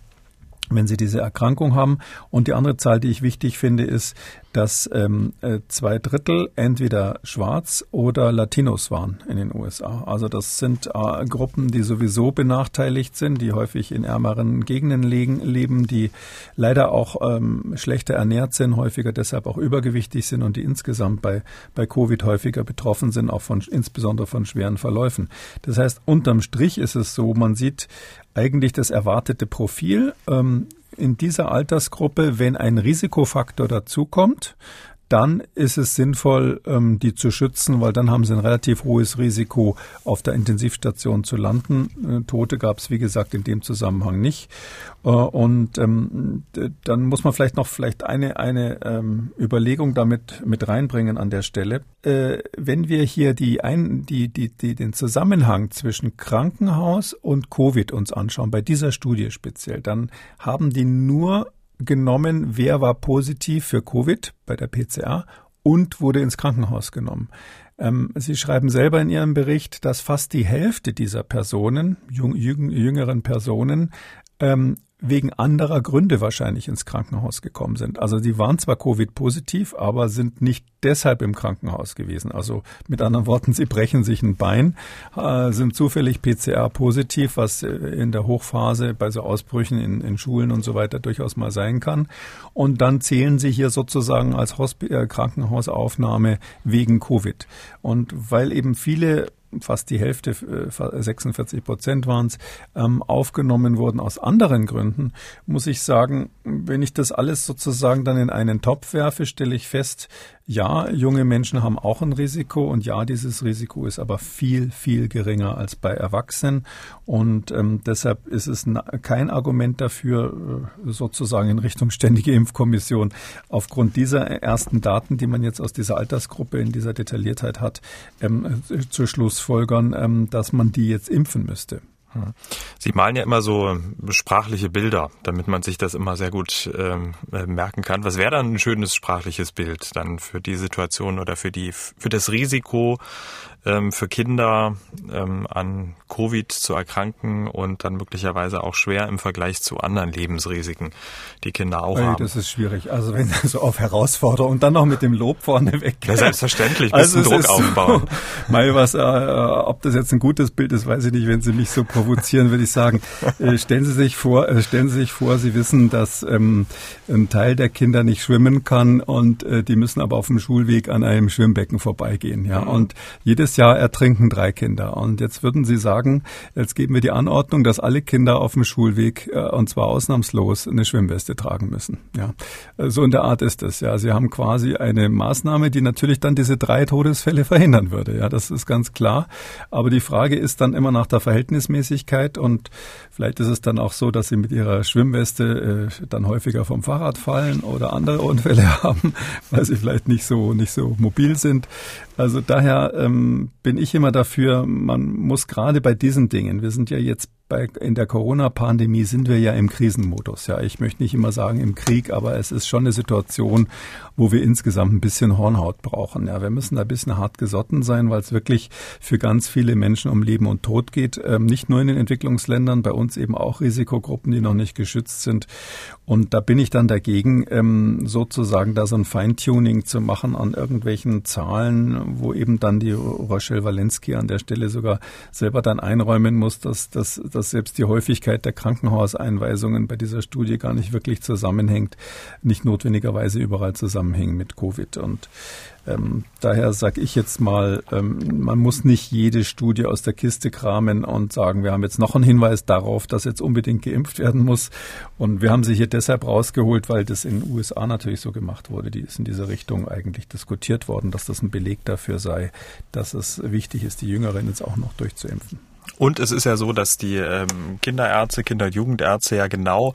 wenn sie diese Erkrankung haben. Und die andere Zahl, die ich wichtig finde, ist, dass ähm, äh, zwei Drittel entweder schwarz oder Latinos waren in den USA. Also das sind äh, Gruppen, die sowieso benachteiligt sind, die häufig in ärmeren Gegenden legen, leben, die leider auch ähm, schlechter ernährt sind, häufiger deshalb auch übergewichtig sind und die insgesamt bei, bei Covid häufiger betroffen sind, auch von insbesondere von schweren Verläufen. Das heißt, unterm Strich ist es so, man sieht eigentlich das erwartete Profil. Ähm, in dieser Altersgruppe, wenn ein Risikofaktor dazukommt, dann ist es sinnvoll, ähm, die zu schützen, weil dann haben sie ein relativ hohes Risiko, auf der Intensivstation zu landen. Äh, Tote gab es, wie gesagt, in dem Zusammenhang nicht. Äh, und ähm, dann muss man vielleicht noch vielleicht eine, eine ähm, Überlegung damit mit reinbringen an der Stelle. Äh, wenn wir hier die, ein, die, die, die, den Zusammenhang zwischen Krankenhaus und Covid uns anschauen, bei dieser Studie speziell, dann haben die nur genommen, wer war positiv für Covid bei der PCA und wurde ins Krankenhaus genommen. Ähm, Sie schreiben selber in Ihrem Bericht, dass fast die Hälfte dieser Personen, jüng, jüngeren Personen, ähm, wegen anderer Gründe wahrscheinlich ins Krankenhaus gekommen sind. Also sie waren zwar Covid-positiv, aber sind nicht deshalb im Krankenhaus gewesen. Also mit anderen Worten, sie brechen sich ein Bein, äh, sind zufällig PCR-positiv, was äh, in der Hochphase bei so Ausbrüchen in, in, Schulen und so weiter durchaus mal sein kann. Und dann zählen sie hier sozusagen als Hosp äh, Krankenhausaufnahme wegen Covid. Und weil eben viele fast die Hälfte, 46 äh, Prozent waren es, ähm, aufgenommen wurden. Aus anderen Gründen, muss ich sagen, wenn ich das alles sozusagen dann in einen Topf werfe, stelle ich fest, ja, junge Menschen haben auch ein Risiko und ja, dieses Risiko ist aber viel, viel geringer als bei Erwachsenen. Und ähm, deshalb ist es kein Argument dafür, äh, sozusagen in Richtung ständige Impfkommission. Aufgrund dieser ersten Daten, die man jetzt aus dieser Altersgruppe in dieser Detailliertheit hat, ähm, zu schlussfolgern, ähm, dass man die jetzt impfen müsste. Hm. Sie malen ja immer so sprachliche Bilder, damit man sich das immer sehr gut ähm, äh, merken kann. Was wäre dann ein schönes sprachliches Bild dann für die Situation oder für die für das Risiko ähm, für Kinder ähm, an Covid zu erkranken und dann möglicherweise auch schwer im Vergleich zu anderen Lebensrisiken, die Kinder auch hey, haben. Das ist schwierig. Also wenn so auf Herausforderung und dann noch mit dem Lob vorne weg. Ja, selbstverständlich, bisschen also Druck aufbauen. So, mal was, äh, ob das jetzt ein gutes Bild ist, weiß ich nicht. Wenn Sie mich so provozieren, würde ich sagen, äh, stellen Sie sich vor, äh, stellen Sie sich vor, Sie wissen, dass ähm, ein Teil der Kinder nicht schwimmen kann und äh, die müssen aber auf dem Schulweg an einem Schwimmbecken vorbeigehen. Ja, mhm. und jedes Jahr ertrinken drei Kinder. Und jetzt würden Sie sagen, jetzt geben wir die Anordnung, dass alle Kinder auf dem Schulweg, äh, und zwar ausnahmslos, eine Schwimmweste tragen müssen. Ja, so in der Art ist es. Ja, Sie haben quasi eine Maßnahme, die natürlich dann diese drei Todesfälle verhindern würde. Ja, das ist ganz klar. Aber die Frage ist dann immer nach der Verhältnismäßigkeit und vielleicht ist es dann auch so, dass Sie mit Ihrer Schwimmweste äh, dann häufiger vom Fahrrad fallen oder andere Unfälle haben, weil Sie vielleicht nicht so nicht so mobil sind. Also daher ähm, bin ich immer dafür, man muss gerade bei diesen Dingen, wir sind ja jetzt bei, in der Corona-Pandemie sind wir ja im Krisenmodus. Ja, ich möchte nicht immer sagen im Krieg, aber es ist schon eine Situation, wo wir insgesamt ein bisschen Hornhaut brauchen. Ja, wir müssen da ein bisschen hart gesotten sein, weil es wirklich für ganz viele Menschen um Leben und Tod geht. Ähm, nicht nur in den Entwicklungsländern, bei uns eben auch Risikogruppen, die noch nicht geschützt sind. Und da bin ich dann dagegen, ähm, sozusagen da so ein Feintuning zu machen an irgendwelchen Zahlen, wo eben dann die Rochelle Walensky an der Stelle sogar selber dann einräumen muss, dass, dass, dass selbst die Häufigkeit der Krankenhauseinweisungen bei dieser Studie gar nicht wirklich zusammenhängt, nicht notwendigerweise überall zusammenhängen mit Covid. Und ähm, daher sage ich jetzt mal, ähm, man muss nicht jede Studie aus der Kiste kramen und sagen, wir haben jetzt noch einen Hinweis darauf, dass jetzt unbedingt geimpft werden muss. Und wir haben sie hier deshalb rausgeholt, weil das in den USA natürlich so gemacht wurde. Die ist in diese Richtung eigentlich diskutiert worden, dass das ein Beleg dafür sei, dass es wichtig ist, die Jüngeren jetzt auch noch durchzuimpfen. Und es ist ja so, dass die ähm, Kinderärzte, Kinder- und Jugendärzte ja genau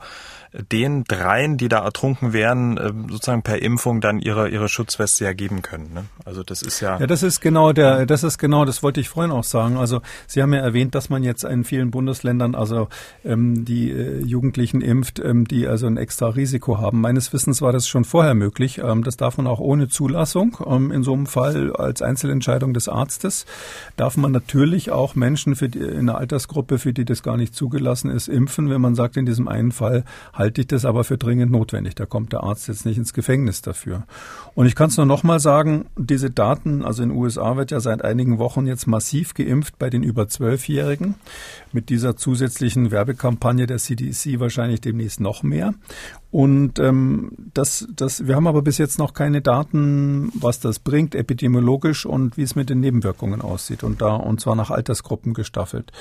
den dreien, die da ertrunken wären, ähm, sozusagen per Impfung dann ihre ihre Schutzweste ja geben können. Ne? Also das ist ja. Ja, das ist genau der, das ist genau, das wollte ich vorhin auch sagen. Also Sie haben ja erwähnt, dass man jetzt in vielen Bundesländern also ähm, die äh, Jugendlichen impft, ähm, die also ein extra Risiko haben. Meines Wissens war das schon vorher möglich. Ähm, das darf man auch ohne Zulassung. Ähm, in so einem Fall als Einzelentscheidung des Arztes darf man natürlich auch Menschen für die, in einer Altersgruppe, für die das gar nicht zugelassen ist, impfen, wenn man sagt, in diesem einen Fall halte ich das aber für dringend notwendig. Da kommt der Arzt jetzt nicht ins Gefängnis dafür. Und ich kann es nur noch mal sagen, diese Daten, also in den USA wird ja seit einigen Wochen jetzt massiv geimpft bei den über Zwölfjährigen. Mit dieser zusätzlichen Werbekampagne der CDC wahrscheinlich demnächst noch mehr. Und ähm, das, das, wir haben aber bis jetzt noch keine Daten, was das bringt, epidemiologisch und wie es mit den Nebenwirkungen aussieht. Und da und zwar nach Altersgruppen gestaffelt.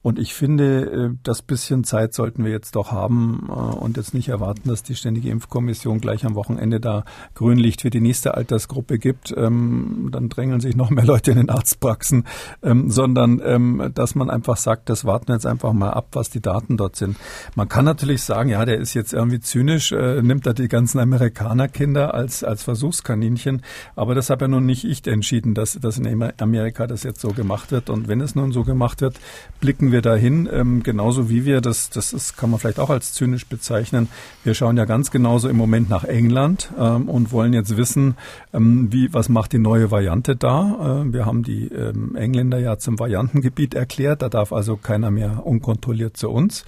Und ich finde, äh, das bisschen Zeit sollten wir jetzt doch haben äh, und jetzt nicht erwarten, dass die Ständige Impfkommission gleich am Wochenende da Grünlicht für die nächste Altersgruppe gibt. Ähm, dann drängeln sich noch mehr Leute in den Arztpraxen, ähm, sondern ähm, dass man einfach sagt, das warten wir jetzt einfach mal ab, was die Daten dort sind. Man kann natürlich sagen, ja, der ist jetzt irgendwie zynisch äh, nimmt er die ganzen Amerikanerkinder als, als Versuchskaninchen. Aber das habe ja nun nicht ich entschieden, dass, dass in Amerika das jetzt so gemacht wird. Und wenn es nun so gemacht wird, blicken wir dahin, ähm, genauso wie wir, das, das ist, kann man vielleicht auch als zynisch bezeichnen. Wir schauen ja ganz genauso im Moment nach England ähm, und wollen jetzt wissen, ähm, wie, was macht die neue Variante da? Äh, wir haben die ähm, Engländer ja zum Variantengebiet erklärt. Da darf also keiner mehr unkontrolliert zu uns.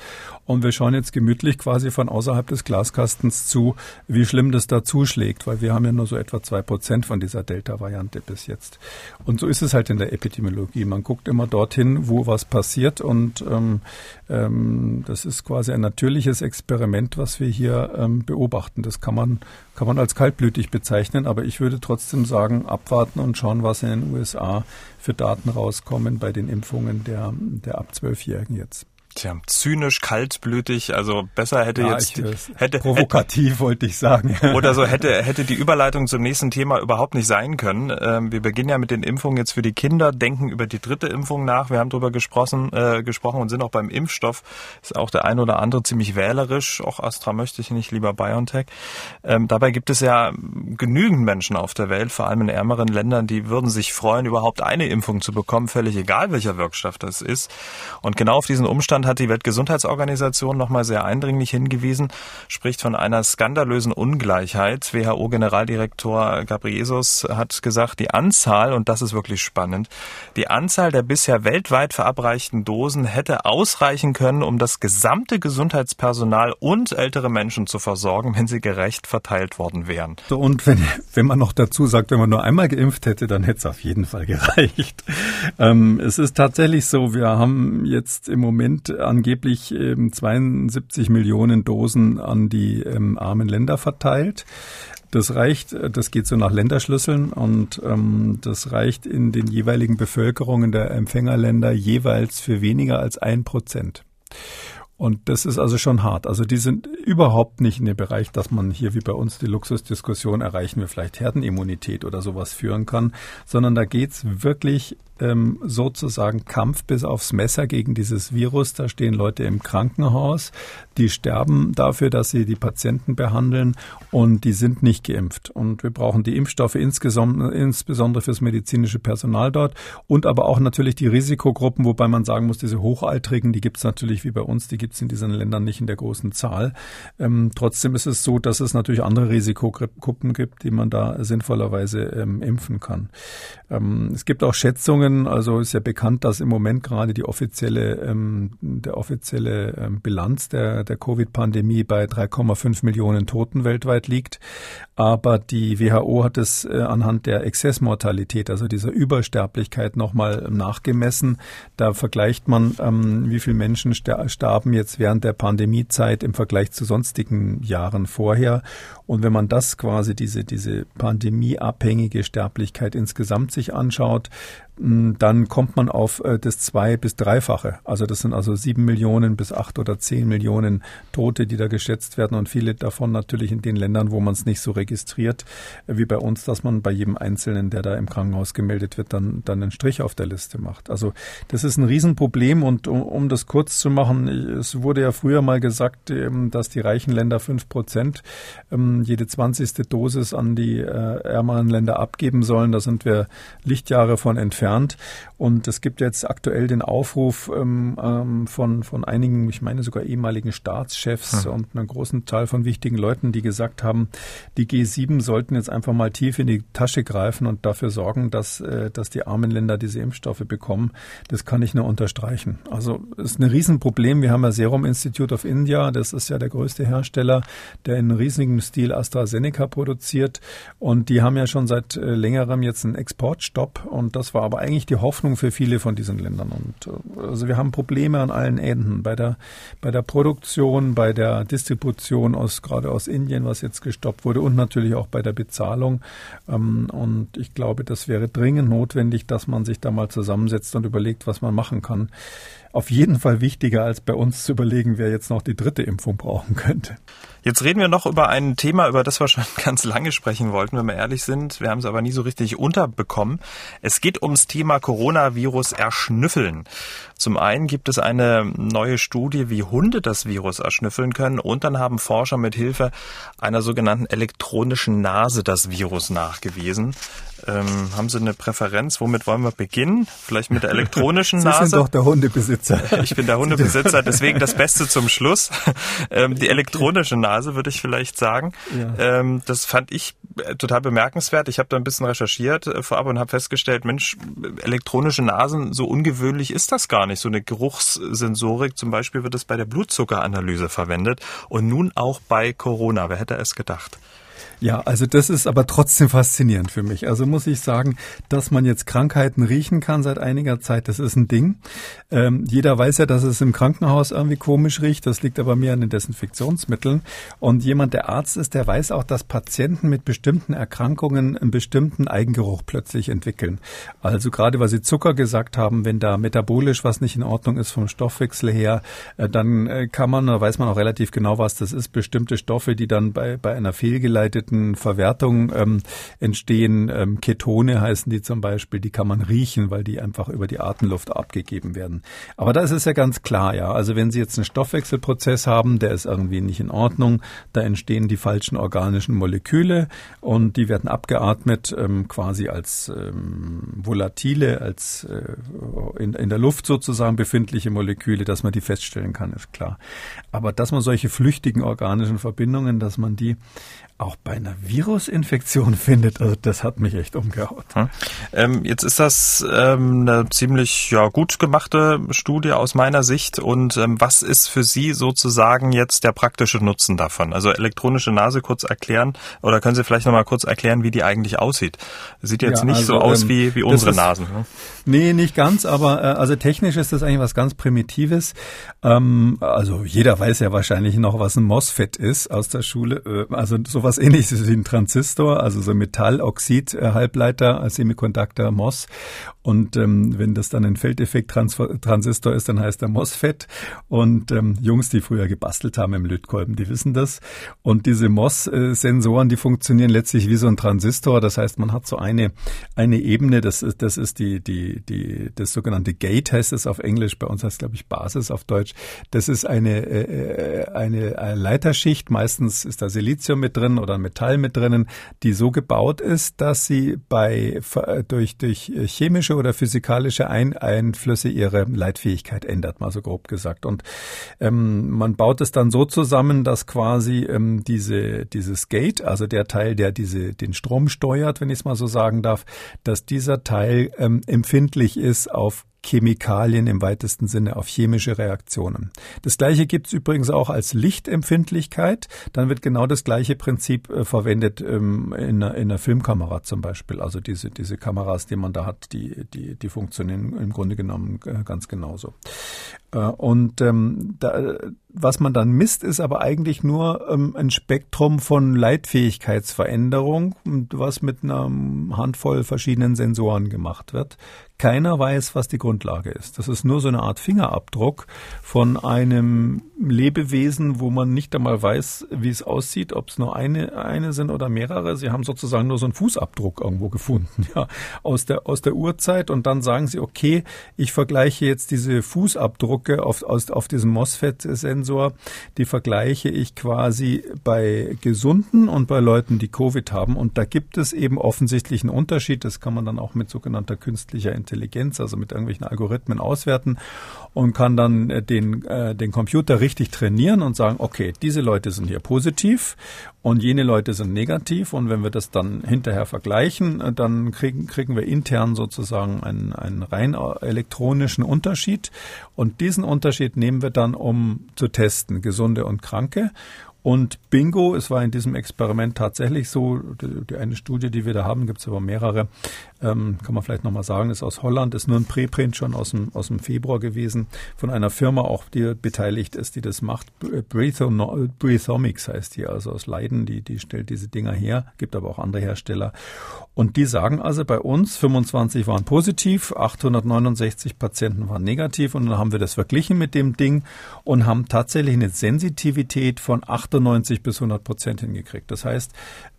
Und wir schauen jetzt gemütlich quasi von außerhalb des Glaskastens zu, wie schlimm das da zuschlägt, weil wir haben ja nur so etwa zwei Prozent von dieser Delta-Variante bis jetzt. Und so ist es halt in der Epidemiologie. Man guckt immer dorthin, wo was passiert und ähm, ähm, das ist quasi ein natürliches Experiment, was wir hier ähm, beobachten. Das kann man, kann man als kaltblütig bezeichnen, aber ich würde trotzdem sagen, abwarten und schauen, was in den USA für Daten rauskommen bei den Impfungen der, der ab Zwölfjährigen jetzt. Tja, zynisch, kaltblütig, also besser hätte ja, jetzt hätte provokativ hätte, wollte ich sagen. Oder so hätte hätte die Überleitung zum nächsten Thema überhaupt nicht sein können. Ähm, wir beginnen ja mit den Impfungen jetzt für die Kinder, denken über die dritte Impfung nach. Wir haben darüber gesprochen, äh, gesprochen und sind auch beim Impfstoff. Ist auch der ein oder andere ziemlich wählerisch. Auch Astra möchte ich nicht, lieber BioNTech. Ähm, dabei gibt es ja genügend Menschen auf der Welt, vor allem in ärmeren Ländern, die würden sich freuen, überhaupt eine Impfung zu bekommen, völlig egal welcher Wirkstoff das ist. Und genau auf diesen Umstand Deutschland hat die Weltgesundheitsorganisation nochmal sehr eindringlich hingewiesen, spricht von einer skandalösen Ungleichheit. WHO-Generaldirektor Gabriesus hat gesagt, die Anzahl, und das ist wirklich spannend, die Anzahl der bisher weltweit verabreichten Dosen hätte ausreichen können, um das gesamte Gesundheitspersonal und ältere Menschen zu versorgen, wenn sie gerecht verteilt worden wären. Und wenn, wenn man noch dazu sagt, wenn man nur einmal geimpft hätte, dann hätte es auf jeden Fall gereicht. Ähm, es ist tatsächlich so, wir haben jetzt im Moment angeblich ähm, 72 Millionen Dosen an die ähm, armen Länder verteilt. Das reicht, das geht so nach Länderschlüsseln und ähm, das reicht in den jeweiligen Bevölkerungen der Empfängerländer jeweils für weniger als ein Prozent. Und das ist also schon hart. Also die sind überhaupt nicht in dem Bereich, dass man hier wie bei uns die Luxusdiskussion erreichen wir vielleicht Herdenimmunität oder sowas führen kann, sondern da geht's wirklich ähm, sozusagen Kampf bis aufs Messer gegen dieses Virus. Da stehen Leute im Krankenhaus, die sterben dafür, dass sie die Patienten behandeln und die sind nicht geimpft. Und wir brauchen die Impfstoffe insbesondere fürs medizinische Personal dort und aber auch natürlich die Risikogruppen, wobei man sagen muss, diese Hochaltrigen, die gibt es natürlich wie bei uns, die gibt es in diesen Ländern nicht in der großen Zahl. Ähm, trotzdem ist es so, dass es natürlich andere Risikogruppen gibt, die man da sinnvollerweise ähm, impfen kann. Ähm, es gibt auch Schätzungen, also ist ja bekannt, dass im Moment gerade die offizielle, ähm, der offizielle ähm, Bilanz der, der Covid-Pandemie bei 3,5 Millionen Toten weltweit liegt. Aber die WHO hat es äh, anhand der Exzessmortalität, also dieser Übersterblichkeit nochmal nachgemessen. Da vergleicht man, ähm, wie viele Menschen starben jetzt während der Pandemiezeit im Vergleich zu sonstigen Jahren vorher. Und wenn man das quasi, diese, diese pandemieabhängige Sterblichkeit insgesamt sich anschaut, dann kommt man auf äh, das zwei- bis dreifache. Also das sind also sieben Millionen bis acht oder zehn Millionen Tote, die da geschätzt werden und viele davon natürlich in den Ländern, wo man es nicht so registriert, äh, wie bei uns, dass man bei jedem Einzelnen, der da im Krankenhaus gemeldet wird, dann, dann einen Strich auf der Liste macht. Also das ist ein Riesenproblem und um, um das kurz zu machen, es wurde ja früher mal gesagt, ähm, dass die reichen Länder fünf Prozent ähm, jede zwanzigste Dosis an die äh, ärmeren Länder abgeben sollen. Da sind wir Lichtjahre von entfernt entfernt. Und es gibt jetzt aktuell den Aufruf ähm, ähm, von, von einigen, ich meine sogar ehemaligen Staatschefs hm. und einem großen Teil von wichtigen Leuten, die gesagt haben, die G7 sollten jetzt einfach mal tief in die Tasche greifen und dafür sorgen, dass, äh, dass die armen Länder diese Impfstoffe bekommen. Das kann ich nur unterstreichen. Also es ist ein Riesenproblem. Wir haben ja Serum Institute of India, das ist ja der größte Hersteller, der in riesigem Stil AstraZeneca produziert. Und die haben ja schon seit äh, längerem jetzt einen Exportstopp. Und das war aber aber eigentlich die Hoffnung für viele von diesen Ländern. Und äh, also wir haben Probleme an allen Enden bei der bei der Produktion, bei der Distribution aus gerade aus Indien, was jetzt gestoppt wurde, und natürlich auch bei der Bezahlung. Ähm, und ich glaube, das wäre dringend notwendig, dass man sich da mal zusammensetzt und überlegt, was man machen kann. Auf jeden Fall wichtiger als bei uns zu überlegen, wer jetzt noch die dritte Impfung brauchen könnte. Jetzt reden wir noch über ein Thema, über das wir schon ganz lange sprechen wollten, wenn wir ehrlich sind. Wir haben es aber nie so richtig unterbekommen. Es geht ums Thema Coronavirus erschnüffeln. Zum einen gibt es eine neue Studie, wie Hunde das Virus erschnüffeln können und dann haben Forscher mit Hilfe einer sogenannten elektronischen Nase das Virus nachgewiesen. Ähm, haben Sie eine Präferenz? Womit wollen wir beginnen? Vielleicht mit der elektronischen Sie Nase? Sie sind doch der Hundebesitzer. Ich bin der Hundebesitzer, deswegen das Beste zum Schluss. Ähm, die elektronische Nase würde ich vielleicht sagen. Ja. Ähm, das fand ich äh, total bemerkenswert. Ich habe da ein bisschen recherchiert äh, vorab und habe festgestellt, Mensch, elektronische Nasen, so ungewöhnlich ist das gar nicht. So eine Geruchssensorik zum Beispiel wird es bei der Blutzuckeranalyse verwendet und nun auch bei Corona. Wer hätte es gedacht? Ja, also das ist aber trotzdem faszinierend für mich. Also muss ich sagen, dass man jetzt Krankheiten riechen kann seit einiger Zeit, das ist ein Ding. Ähm, jeder weiß ja, dass es im Krankenhaus irgendwie komisch riecht. Das liegt aber mehr an den Desinfektionsmitteln. Und jemand, der Arzt ist, der weiß auch, dass Patienten mit bestimmten Erkrankungen einen bestimmten Eigengeruch plötzlich entwickeln. Also gerade, weil Sie Zucker gesagt haben, wenn da metabolisch was nicht in Ordnung ist vom Stoffwechsel her, äh, dann äh, kann man, da weiß man auch relativ genau, was das ist, bestimmte Stoffe, die dann bei, bei einer fehlgeleiteten gearteten Verwertung ähm, entstehen ähm, Ketone, heißen die zum Beispiel, die kann man riechen, weil die einfach über die Atemluft abgegeben werden. Aber da ist es ja ganz klar, ja. Also wenn Sie jetzt einen Stoffwechselprozess haben, der ist irgendwie nicht in Ordnung, da entstehen die falschen organischen Moleküle und die werden abgeatmet ähm, quasi als ähm, volatile, als äh, in, in der Luft sozusagen befindliche Moleküle, dass man die feststellen kann, ist klar. Aber dass man solche flüchtigen organischen Verbindungen, dass man die auch bei einer Virusinfektion findet, also das hat mich echt umgehaut. Hm. Ähm, jetzt ist das ähm, eine ziemlich ja, gut gemachte Studie aus meiner Sicht. Und ähm, was ist für Sie sozusagen jetzt der praktische Nutzen davon? Also elektronische Nase kurz erklären oder können Sie vielleicht nochmal kurz erklären, wie die eigentlich aussieht? Sieht jetzt ja, nicht also, so aus ähm, wie, wie unsere ist, Nasen. Ne? Nee, nicht ganz, aber äh, also technisch ist das eigentlich was ganz Primitives. Ähm, also jeder weiß ja wahrscheinlich noch, was ein MOSFET ist aus der Schule. Äh, also so sowas ähnliches wie ein Transistor, also so Metalloxid-Halbleiter, Semiconductor MOS. Und ähm, wenn das dann ein Feldeffekt-Transistor ist, dann heißt er MOSFET. Und ähm, Jungs, die früher gebastelt haben im Lötkolben, die wissen das. Und diese MOS-Sensoren, die funktionieren letztlich wie so ein Transistor. Das heißt, man hat so eine, eine Ebene, das ist, das ist die, die, die, das sogenannte Gate heißt es auf Englisch, bei uns heißt es, glaube ich, Basis auf Deutsch. Das ist eine, äh, eine Leiterschicht, meistens ist da Silizium mit drin oder Metall mit drinnen, die so gebaut ist, dass sie bei, durch, durch chemische chemische oder physikalische Ein Einflüsse ihre Leitfähigkeit ändert, mal so grob gesagt. Und ähm, man baut es dann so zusammen, dass quasi ähm, diese, dieses Gate, also der Teil, der diese, den Strom steuert, wenn ich es mal so sagen darf, dass dieser Teil ähm, empfindlich ist auf Chemikalien im weitesten Sinne auf chemische Reaktionen. Das gleiche gibt es übrigens auch als Lichtempfindlichkeit. Dann wird genau das gleiche Prinzip äh, verwendet ähm, in, einer, in, einer, Filmkamera zum Beispiel. Also diese, diese Kameras, die man da hat, die, die, die funktionieren im Grunde genommen äh, ganz genauso. Äh, und ähm, da, was man dann misst, ist aber eigentlich nur ähm, ein Spektrum von Leitfähigkeitsveränderung, was mit einer Handvoll verschiedenen Sensoren gemacht wird. Keiner weiß, was die Grundlage ist. Das ist nur so eine Art Fingerabdruck von einem Lebewesen, wo man nicht einmal weiß, wie es aussieht, ob es nur eine, eine sind oder mehrere. Sie haben sozusagen nur so einen Fußabdruck irgendwo gefunden, ja, aus der, aus der Urzeit. Und dann sagen sie, okay, ich vergleiche jetzt diese Fußabdrucke auf, aus, auf diesem MOSFET-Sensor, die vergleiche ich quasi bei Gesunden und bei Leuten, die Covid haben. Und da gibt es eben offensichtlich einen Unterschied. Das kann man dann auch mit sogenannter künstlicher Intelligenz, also mit irgendwelchen Algorithmen auswerten und kann dann äh, den, äh, den Computer richtig trainieren und sagen, okay, diese Leute sind hier positiv und jene Leute sind negativ. Und wenn wir das dann hinterher vergleichen, äh, dann kriegen, kriegen wir intern sozusagen einen, einen rein äh, elektronischen Unterschied. Und diesen Unterschied nehmen wir dann, um zu testen, gesunde und kranke. Und bingo, es war in diesem Experiment tatsächlich so, die, die eine Studie, die wir da haben, gibt es aber mehrere, ähm, kann man vielleicht nochmal sagen, ist aus Holland, ist nur ein Preprint schon aus dem, aus dem Februar gewesen, von einer Firma auch, die beteiligt ist, die das macht. Breathomics heißt die, also aus Leiden, die, die stellt diese Dinger her, gibt aber auch andere Hersteller. Und die sagen also bei uns, 25 waren positiv, 869 Patienten waren negativ und dann haben wir das verglichen mit dem Ding und haben tatsächlich eine Sensitivität von 98 bis 100 Prozent hingekriegt. Das heißt,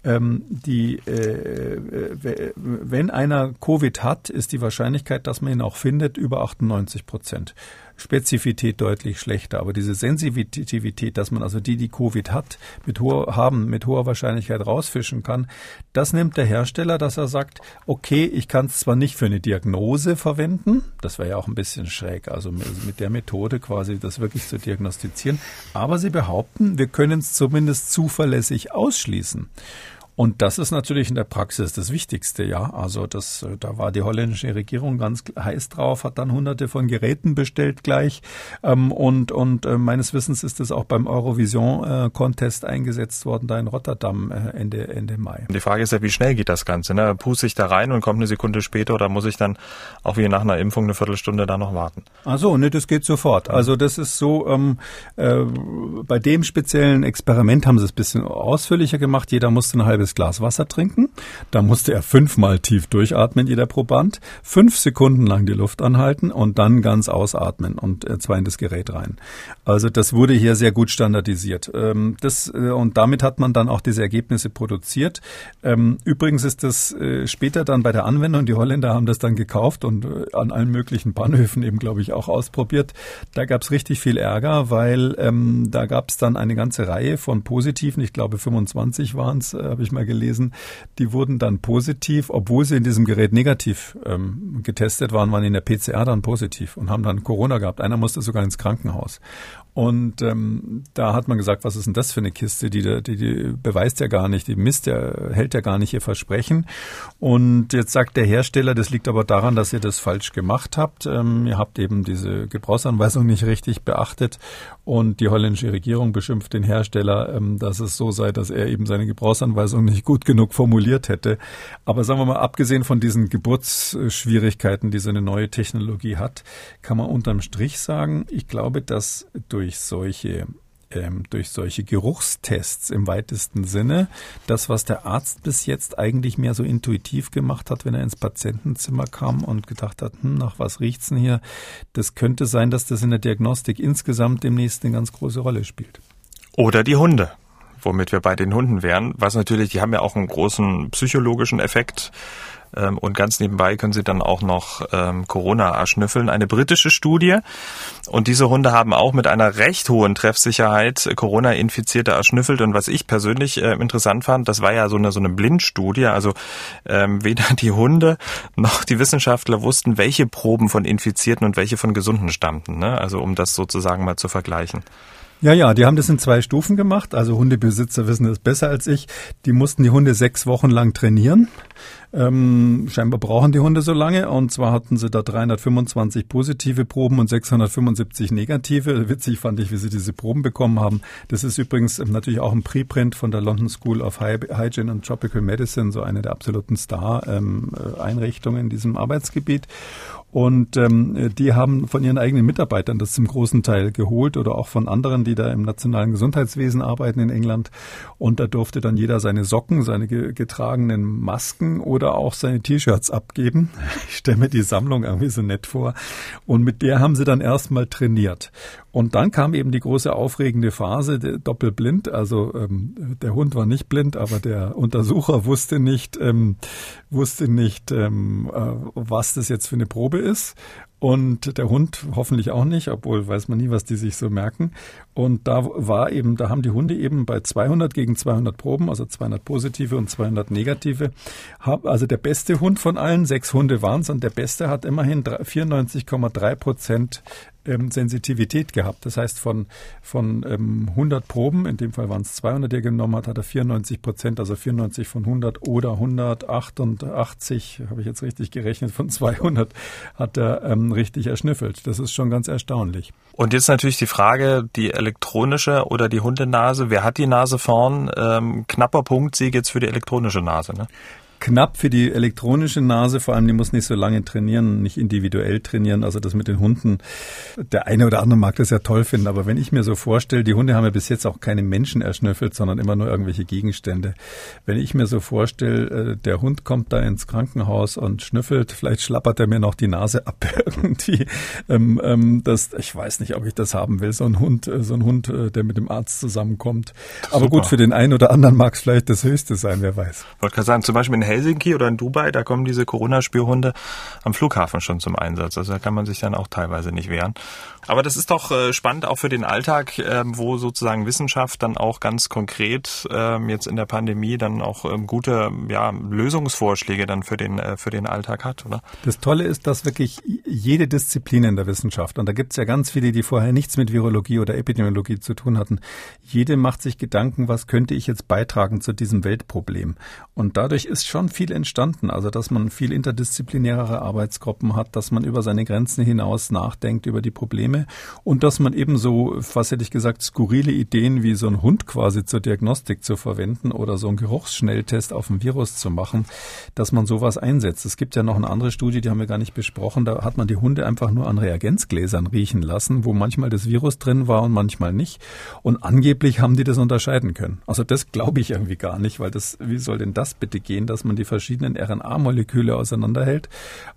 ähm, die, äh, äh wenn einer Covid hat, ist die Wahrscheinlichkeit, dass man ihn auch findet, über 98 Prozent. Spezifität deutlich schlechter, aber diese Sensitivität, dass man also die, die Covid hat, mit hoher, haben, mit hoher Wahrscheinlichkeit rausfischen kann, das nimmt der Hersteller, dass er sagt, okay, ich kann es zwar nicht für eine Diagnose verwenden, das wäre ja auch ein bisschen schräg, also mit der Methode quasi das wirklich zu diagnostizieren, aber sie behaupten, wir können es zumindest zuverlässig ausschließen. Und das ist natürlich in der Praxis das Wichtigste, ja. Also das, äh, da war die holländische Regierung ganz heiß drauf, hat dann hunderte von Geräten bestellt gleich. Ähm, und und äh, meines Wissens ist es auch beim Eurovision-Contest äh, eingesetzt worden, da in Rotterdam äh, Ende, Ende Mai. Die Frage ist ja, wie schnell geht das Ganze? Ne? Puste ich da rein und kommt eine Sekunde später oder muss ich dann auch wie nach einer Impfung eine Viertelstunde da noch warten? Ach so, ne, das geht sofort. Also das ist so, ähm, äh, bei dem speziellen Experiment haben sie es ein bisschen ausführlicher gemacht. Jeder musste eine halbe halbes Glas Wasser trinken. Da musste er fünfmal tief durchatmen, jeder Proband, fünf Sekunden lang die Luft anhalten und dann ganz ausatmen und äh, zwar in das Gerät rein. Also das wurde hier sehr gut standardisiert. Ähm, das, äh, und damit hat man dann auch diese Ergebnisse produziert. Ähm, übrigens ist das äh, später dann bei der Anwendung, die Holländer haben das dann gekauft und an allen möglichen Bahnhöfen eben, glaube ich, auch ausprobiert. Da gab es richtig viel Ärger, weil ähm, da gab es dann eine ganze Reihe von positiven, ich glaube 25 waren es, habe ich mal gelesen, die wurden dann positiv, obwohl sie in diesem Gerät negativ ähm, getestet waren, waren in der PCR dann positiv und haben dann Corona gehabt. Einer musste sogar ins Krankenhaus. Und ähm, da hat man gesagt, was ist denn das für eine Kiste? Die, die, die beweist ja gar nicht, die misst ja, hält ja gar nicht ihr Versprechen. Und jetzt sagt der Hersteller, das liegt aber daran, dass ihr das falsch gemacht habt. Ähm, ihr habt eben diese Gebrauchsanweisung nicht richtig beachtet. Und die holländische Regierung beschimpft den Hersteller, ähm, dass es so sei, dass er eben seine Gebrauchsanweisung nicht gut genug formuliert hätte. Aber sagen wir mal, abgesehen von diesen Geburtsschwierigkeiten, die so eine neue Technologie hat, kann man unterm Strich sagen, ich glaube, dass durch durch solche ähm, durch solche Geruchstests im weitesten Sinne, das, was der Arzt bis jetzt eigentlich mehr so intuitiv gemacht hat, wenn er ins Patientenzimmer kam und gedacht hat, hm, nach was riecht's denn hier, das könnte sein, dass das in der Diagnostik insgesamt demnächst eine ganz große Rolle spielt. Oder die Hunde womit wir bei den Hunden wären, was natürlich, die haben ja auch einen großen psychologischen Effekt. Ähm, und ganz nebenbei können sie dann auch noch ähm, Corona erschnüffeln. Eine britische Studie. Und diese Hunde haben auch mit einer recht hohen Treffsicherheit Corona-Infizierte erschnüffelt. Und was ich persönlich äh, interessant fand, das war ja so eine, so eine Blindstudie. Also ähm, weder die Hunde noch die Wissenschaftler wussten, welche Proben von Infizierten und welche von Gesunden stammten. Ne? Also um das sozusagen mal zu vergleichen. Ja, ja, die haben das in zwei Stufen gemacht. Also Hundebesitzer wissen das besser als ich. Die mussten die Hunde sechs Wochen lang trainieren. Ähm, scheinbar brauchen die Hunde so lange. Und zwar hatten sie da 325 positive Proben und 675 negative. Witzig fand ich, wie sie diese Proben bekommen haben. Das ist übrigens natürlich auch ein Preprint von der London School of Hygiene and Tropical Medicine, so eine der absoluten Star-Einrichtungen ähm, in diesem Arbeitsgebiet. Und ähm, die haben von ihren eigenen Mitarbeitern das zum großen Teil geholt oder auch von anderen, die da im nationalen Gesundheitswesen arbeiten in England. Und da durfte dann jeder seine Socken, seine getragenen Masken oder auch seine T-Shirts abgeben. Ich stelle mir die Sammlung irgendwie so nett vor. Und mit der haben sie dann erstmal trainiert. Und dann kam eben die große aufregende Phase, doppelblind. Also ähm, der Hund war nicht blind, aber der Untersucher wusste nicht, ähm, wusste nicht, ähm, äh, was das jetzt für eine Probe ist. Und der Hund hoffentlich auch nicht, obwohl weiß man nie, was die sich so merken. Und da war eben, da haben die Hunde eben bei 200 gegen 200 Proben, also 200 positive und 200 negative, also der beste Hund von allen, sechs Hunde waren es und der beste hat immerhin 94,3 Prozent ähm, Sensitivität gehabt. Das heißt, von, von ähm, 100 Proben, in dem Fall waren es 200, die er genommen hat, hat er 94 Prozent, also 94 von 100 oder 188, habe ich jetzt richtig gerechnet, von 200 hat er ähm, richtig erschnüffelt. Das ist schon ganz erstaunlich. Und jetzt natürlich die Frage, die elektronische oder die Hundenase. Wer hat die Nase vorn? Ähm, knapper Punkt Sieg jetzt für die elektronische Nase. Ne? Knapp für die elektronische Nase, vor allem die muss nicht so lange trainieren, nicht individuell trainieren. Also das mit den Hunden, der eine oder andere mag das ja toll finden, aber wenn ich mir so vorstelle, die Hunde haben ja bis jetzt auch keine Menschen erschnüffelt, sondern immer nur irgendwelche Gegenstände. Wenn ich mir so vorstelle, äh, der Hund kommt da ins Krankenhaus und schnüffelt, vielleicht schlappert er mir noch die Nase ab irgendwie. Ähm, ähm, das, ich weiß nicht, ob ich das haben will, so ein Hund, äh, so ein Hund, äh, der mit dem Arzt zusammenkommt. Aber Super. gut, für den einen oder anderen mag es vielleicht das Höchste sein, wer weiß. Wollte gerade sagen, zum Beispiel in Helsinki oder in Dubai, da kommen diese Corona-Spürhunde am Flughafen schon zum Einsatz. Also da kann man sich dann auch teilweise nicht wehren. Aber das ist doch äh, spannend auch für den Alltag, äh, wo sozusagen Wissenschaft dann auch ganz konkret äh, jetzt in der Pandemie dann auch ähm, gute ja, Lösungsvorschläge dann für den, äh, für den Alltag hat, oder? Das Tolle ist, dass wirklich jede Disziplin in der Wissenschaft, und da gibt es ja ganz viele, die vorher nichts mit Virologie oder Epidemiologie zu tun hatten, jede macht sich Gedanken, was könnte ich jetzt beitragen zu diesem Weltproblem. Und dadurch ist schon viel entstanden. Also, dass man viel interdisziplinärere Arbeitsgruppen hat, dass man über seine Grenzen hinaus nachdenkt über die Probleme und dass man eben so, was hätte ich gesagt, skurrile Ideen wie so ein Hund quasi zur Diagnostik zu verwenden oder so einen Geruchsschnelltest auf ein Virus zu machen, dass man sowas einsetzt. Es gibt ja noch eine andere Studie, die haben wir gar nicht besprochen. Da hat man die Hunde einfach nur an Reagenzgläsern riechen lassen, wo manchmal das Virus drin war und manchmal nicht. Und angeblich haben die das unterscheiden können. Also das glaube ich irgendwie gar nicht, weil das, wie soll denn das bitte gehen, dass man die verschiedenen RNA-Moleküle auseinanderhält?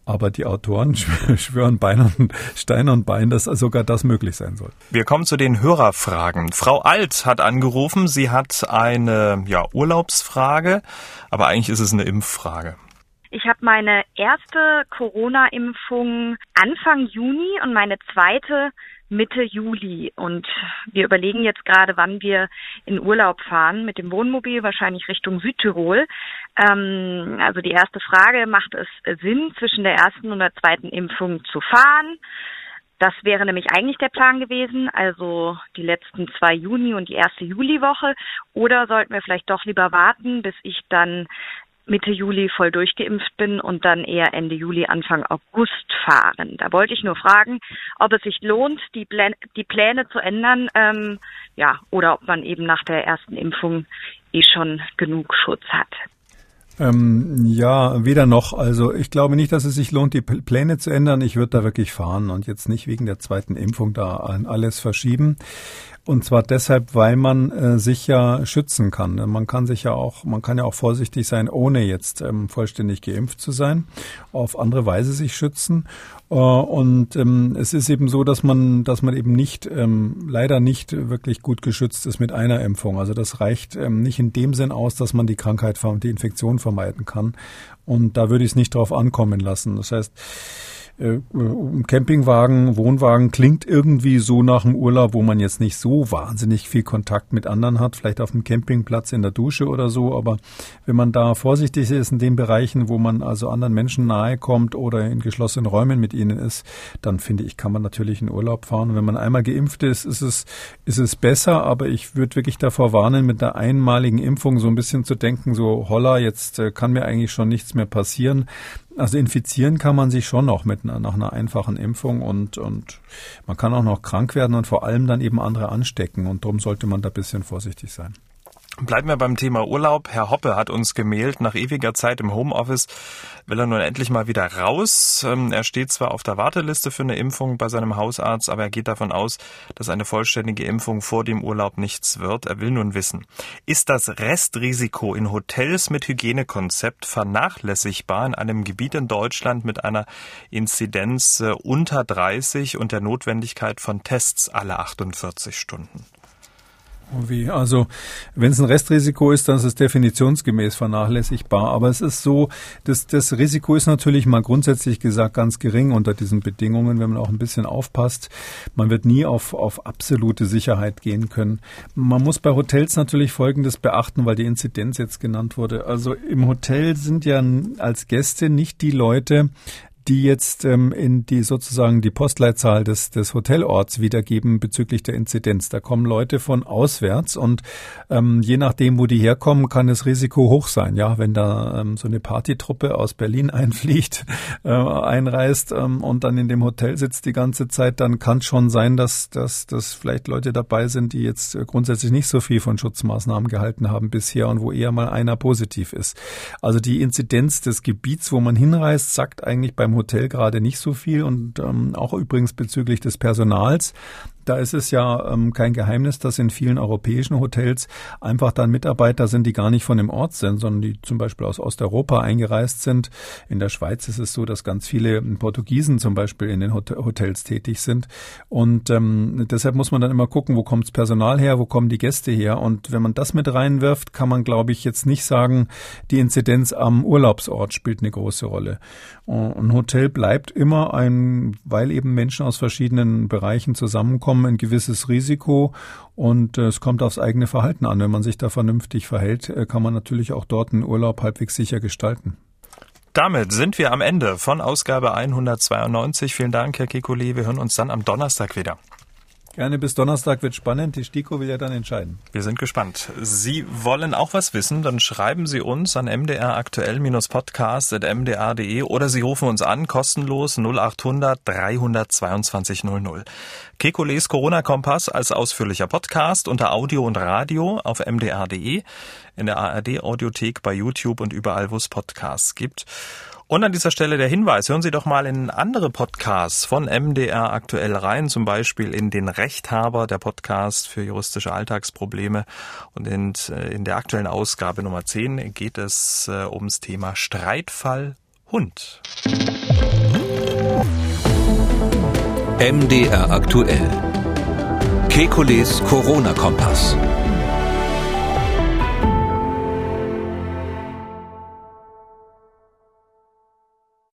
Aber die Autoren schwören Bein und Stein und Bein, dass sogar das möglich sein soll. Wir kommen zu den Hörerfragen. Frau Alt hat angerufen. Sie hat eine ja, Urlaubsfrage, aber eigentlich ist es eine Impffrage. Ich habe meine erste Corona-Impfung Anfang Juni und meine zweite Mitte Juli. Und wir überlegen jetzt gerade, wann wir in Urlaub fahren mit dem Wohnmobil, wahrscheinlich Richtung Südtirol. Ähm, also die erste Frage, macht es Sinn, zwischen der ersten und der zweiten Impfung zu fahren? Das wäre nämlich eigentlich der Plan gewesen, also die letzten zwei Juni und die erste Juliwoche. Oder sollten wir vielleicht doch lieber warten, bis ich dann Mitte Juli voll durchgeimpft bin und dann eher Ende Juli, Anfang August fahren. Da wollte ich nur fragen, ob es sich lohnt, die, Plä die Pläne zu ändern, ähm, ja, oder ob man eben nach der ersten Impfung eh schon genug Schutz hat. Ähm, ja, weder noch. Also ich glaube nicht, dass es sich lohnt, die Pläne zu ändern. Ich würde da wirklich fahren und jetzt nicht wegen der zweiten Impfung da alles verschieben. Und zwar deshalb, weil man äh, sich ja schützen kann. Man kann sich ja auch, man kann ja auch vorsichtig sein, ohne jetzt ähm, vollständig geimpft zu sein, auf andere Weise sich schützen. Äh, und ähm, es ist eben so, dass man, dass man eben nicht, ähm, leider nicht wirklich gut geschützt ist mit einer Impfung. Also das reicht ähm, nicht in dem Sinn aus, dass man die Krankheit, die Infektion vermeiden kann. Und da würde ich es nicht drauf ankommen lassen. Das heißt, äh, Campingwagen, Wohnwagen klingt irgendwie so nach einem Urlaub, wo man jetzt nicht so wahnsinnig viel Kontakt mit anderen hat, vielleicht auf dem Campingplatz in der Dusche oder so, aber wenn man da vorsichtig ist in den Bereichen, wo man also anderen Menschen nahe kommt oder in geschlossenen Räumen mit ihnen ist, dann finde ich, kann man natürlich in Urlaub fahren. Und wenn man einmal geimpft ist, ist es, ist es besser, aber ich würde wirklich davor warnen, mit der einmaligen Impfung so ein bisschen zu denken, so holla, jetzt äh, kann mir eigentlich schon nichts mehr passieren. Also infizieren kann man sich schon noch mit einer, nach einer einfachen Impfung und, und man kann auch noch krank werden und vor allem dann eben andere anstecken und darum sollte man da ein bisschen vorsichtig sein. Bleiben wir beim Thema Urlaub. Herr Hoppe hat uns gemailt, nach ewiger Zeit im Homeoffice will er nun endlich mal wieder raus. Ähm, er steht zwar auf der Warteliste für eine Impfung bei seinem Hausarzt, aber er geht davon aus, dass eine vollständige Impfung vor dem Urlaub nichts wird. Er will nun wissen, ist das Restrisiko in Hotels mit Hygienekonzept vernachlässigbar in einem Gebiet in Deutschland mit einer Inzidenz äh, unter 30 und der Notwendigkeit von Tests alle 48 Stunden? Wie? Also, wenn es ein Restrisiko ist, dann ist es definitionsgemäß vernachlässigbar. Aber es ist so, dass das Risiko ist natürlich mal grundsätzlich gesagt ganz gering unter diesen Bedingungen, wenn man auch ein bisschen aufpasst. Man wird nie auf, auf absolute Sicherheit gehen können. Man muss bei Hotels natürlich Folgendes beachten, weil die Inzidenz jetzt genannt wurde. Also im Hotel sind ja als Gäste nicht die Leute, die jetzt ähm, in die sozusagen die Postleitzahl des, des Hotelorts wiedergeben bezüglich der Inzidenz. Da kommen Leute von auswärts und ähm, je nachdem, wo die herkommen, kann das Risiko hoch sein. Ja, wenn da ähm, so eine Partytruppe aus Berlin einfliegt, äh, einreist ähm, und dann in dem Hotel sitzt die ganze Zeit, dann kann es schon sein, dass, dass, dass vielleicht Leute dabei sind, die jetzt grundsätzlich nicht so viel von Schutzmaßnahmen gehalten haben bisher und wo eher mal einer positiv ist. Also die Inzidenz des Gebiets, wo man hinreist, sagt eigentlich beim Hotel gerade nicht so viel und ähm, auch übrigens bezüglich des Personals. Da ist es ja ähm, kein Geheimnis, dass in vielen europäischen Hotels einfach dann Mitarbeiter sind, die gar nicht von dem Ort sind, sondern die zum Beispiel aus Osteuropa eingereist sind. In der Schweiz ist es so, dass ganz viele Portugiesen zum Beispiel in den Hotels tätig sind. Und ähm, deshalb muss man dann immer gucken, wo kommt das Personal her, wo kommen die Gäste her. Und wenn man das mit reinwirft, kann man, glaube ich, jetzt nicht sagen, die Inzidenz am Urlaubsort spielt eine große Rolle. Ein Hotel bleibt immer ein, weil eben Menschen aus verschiedenen Bereichen zusammenkommen, haben ein gewisses Risiko und äh, es kommt aufs eigene Verhalten an. Wenn man sich da vernünftig verhält, äh, kann man natürlich auch dort einen Urlaub halbwegs sicher gestalten. Damit sind wir am Ende von Ausgabe 192. Vielen Dank, Herr Kikuli. Wir hören uns dann am Donnerstag wieder. Gerne bis Donnerstag wird spannend. Die STIKO will ja dann entscheiden. Wir sind gespannt. Sie wollen auch was wissen, dann schreiben Sie uns an mdraktuell-podcast.mdr.de oder Sie rufen uns an, kostenlos 0800 322 00. Kekules Corona-Kompass als ausführlicher Podcast unter Audio und Radio auf mdr.de, in der ARD-Audiothek, bei YouTube und überall, wo es Podcasts gibt. Und an dieser Stelle der Hinweis, hören Sie doch mal in andere Podcasts von MDR aktuell rein, zum Beispiel in den Rechthaber, der Podcast für juristische Alltagsprobleme. Und in, äh, in der aktuellen Ausgabe Nummer 10 geht es äh, ums Thema Streitfall Hund. MDR aktuell. Kekules Corona-Kompass.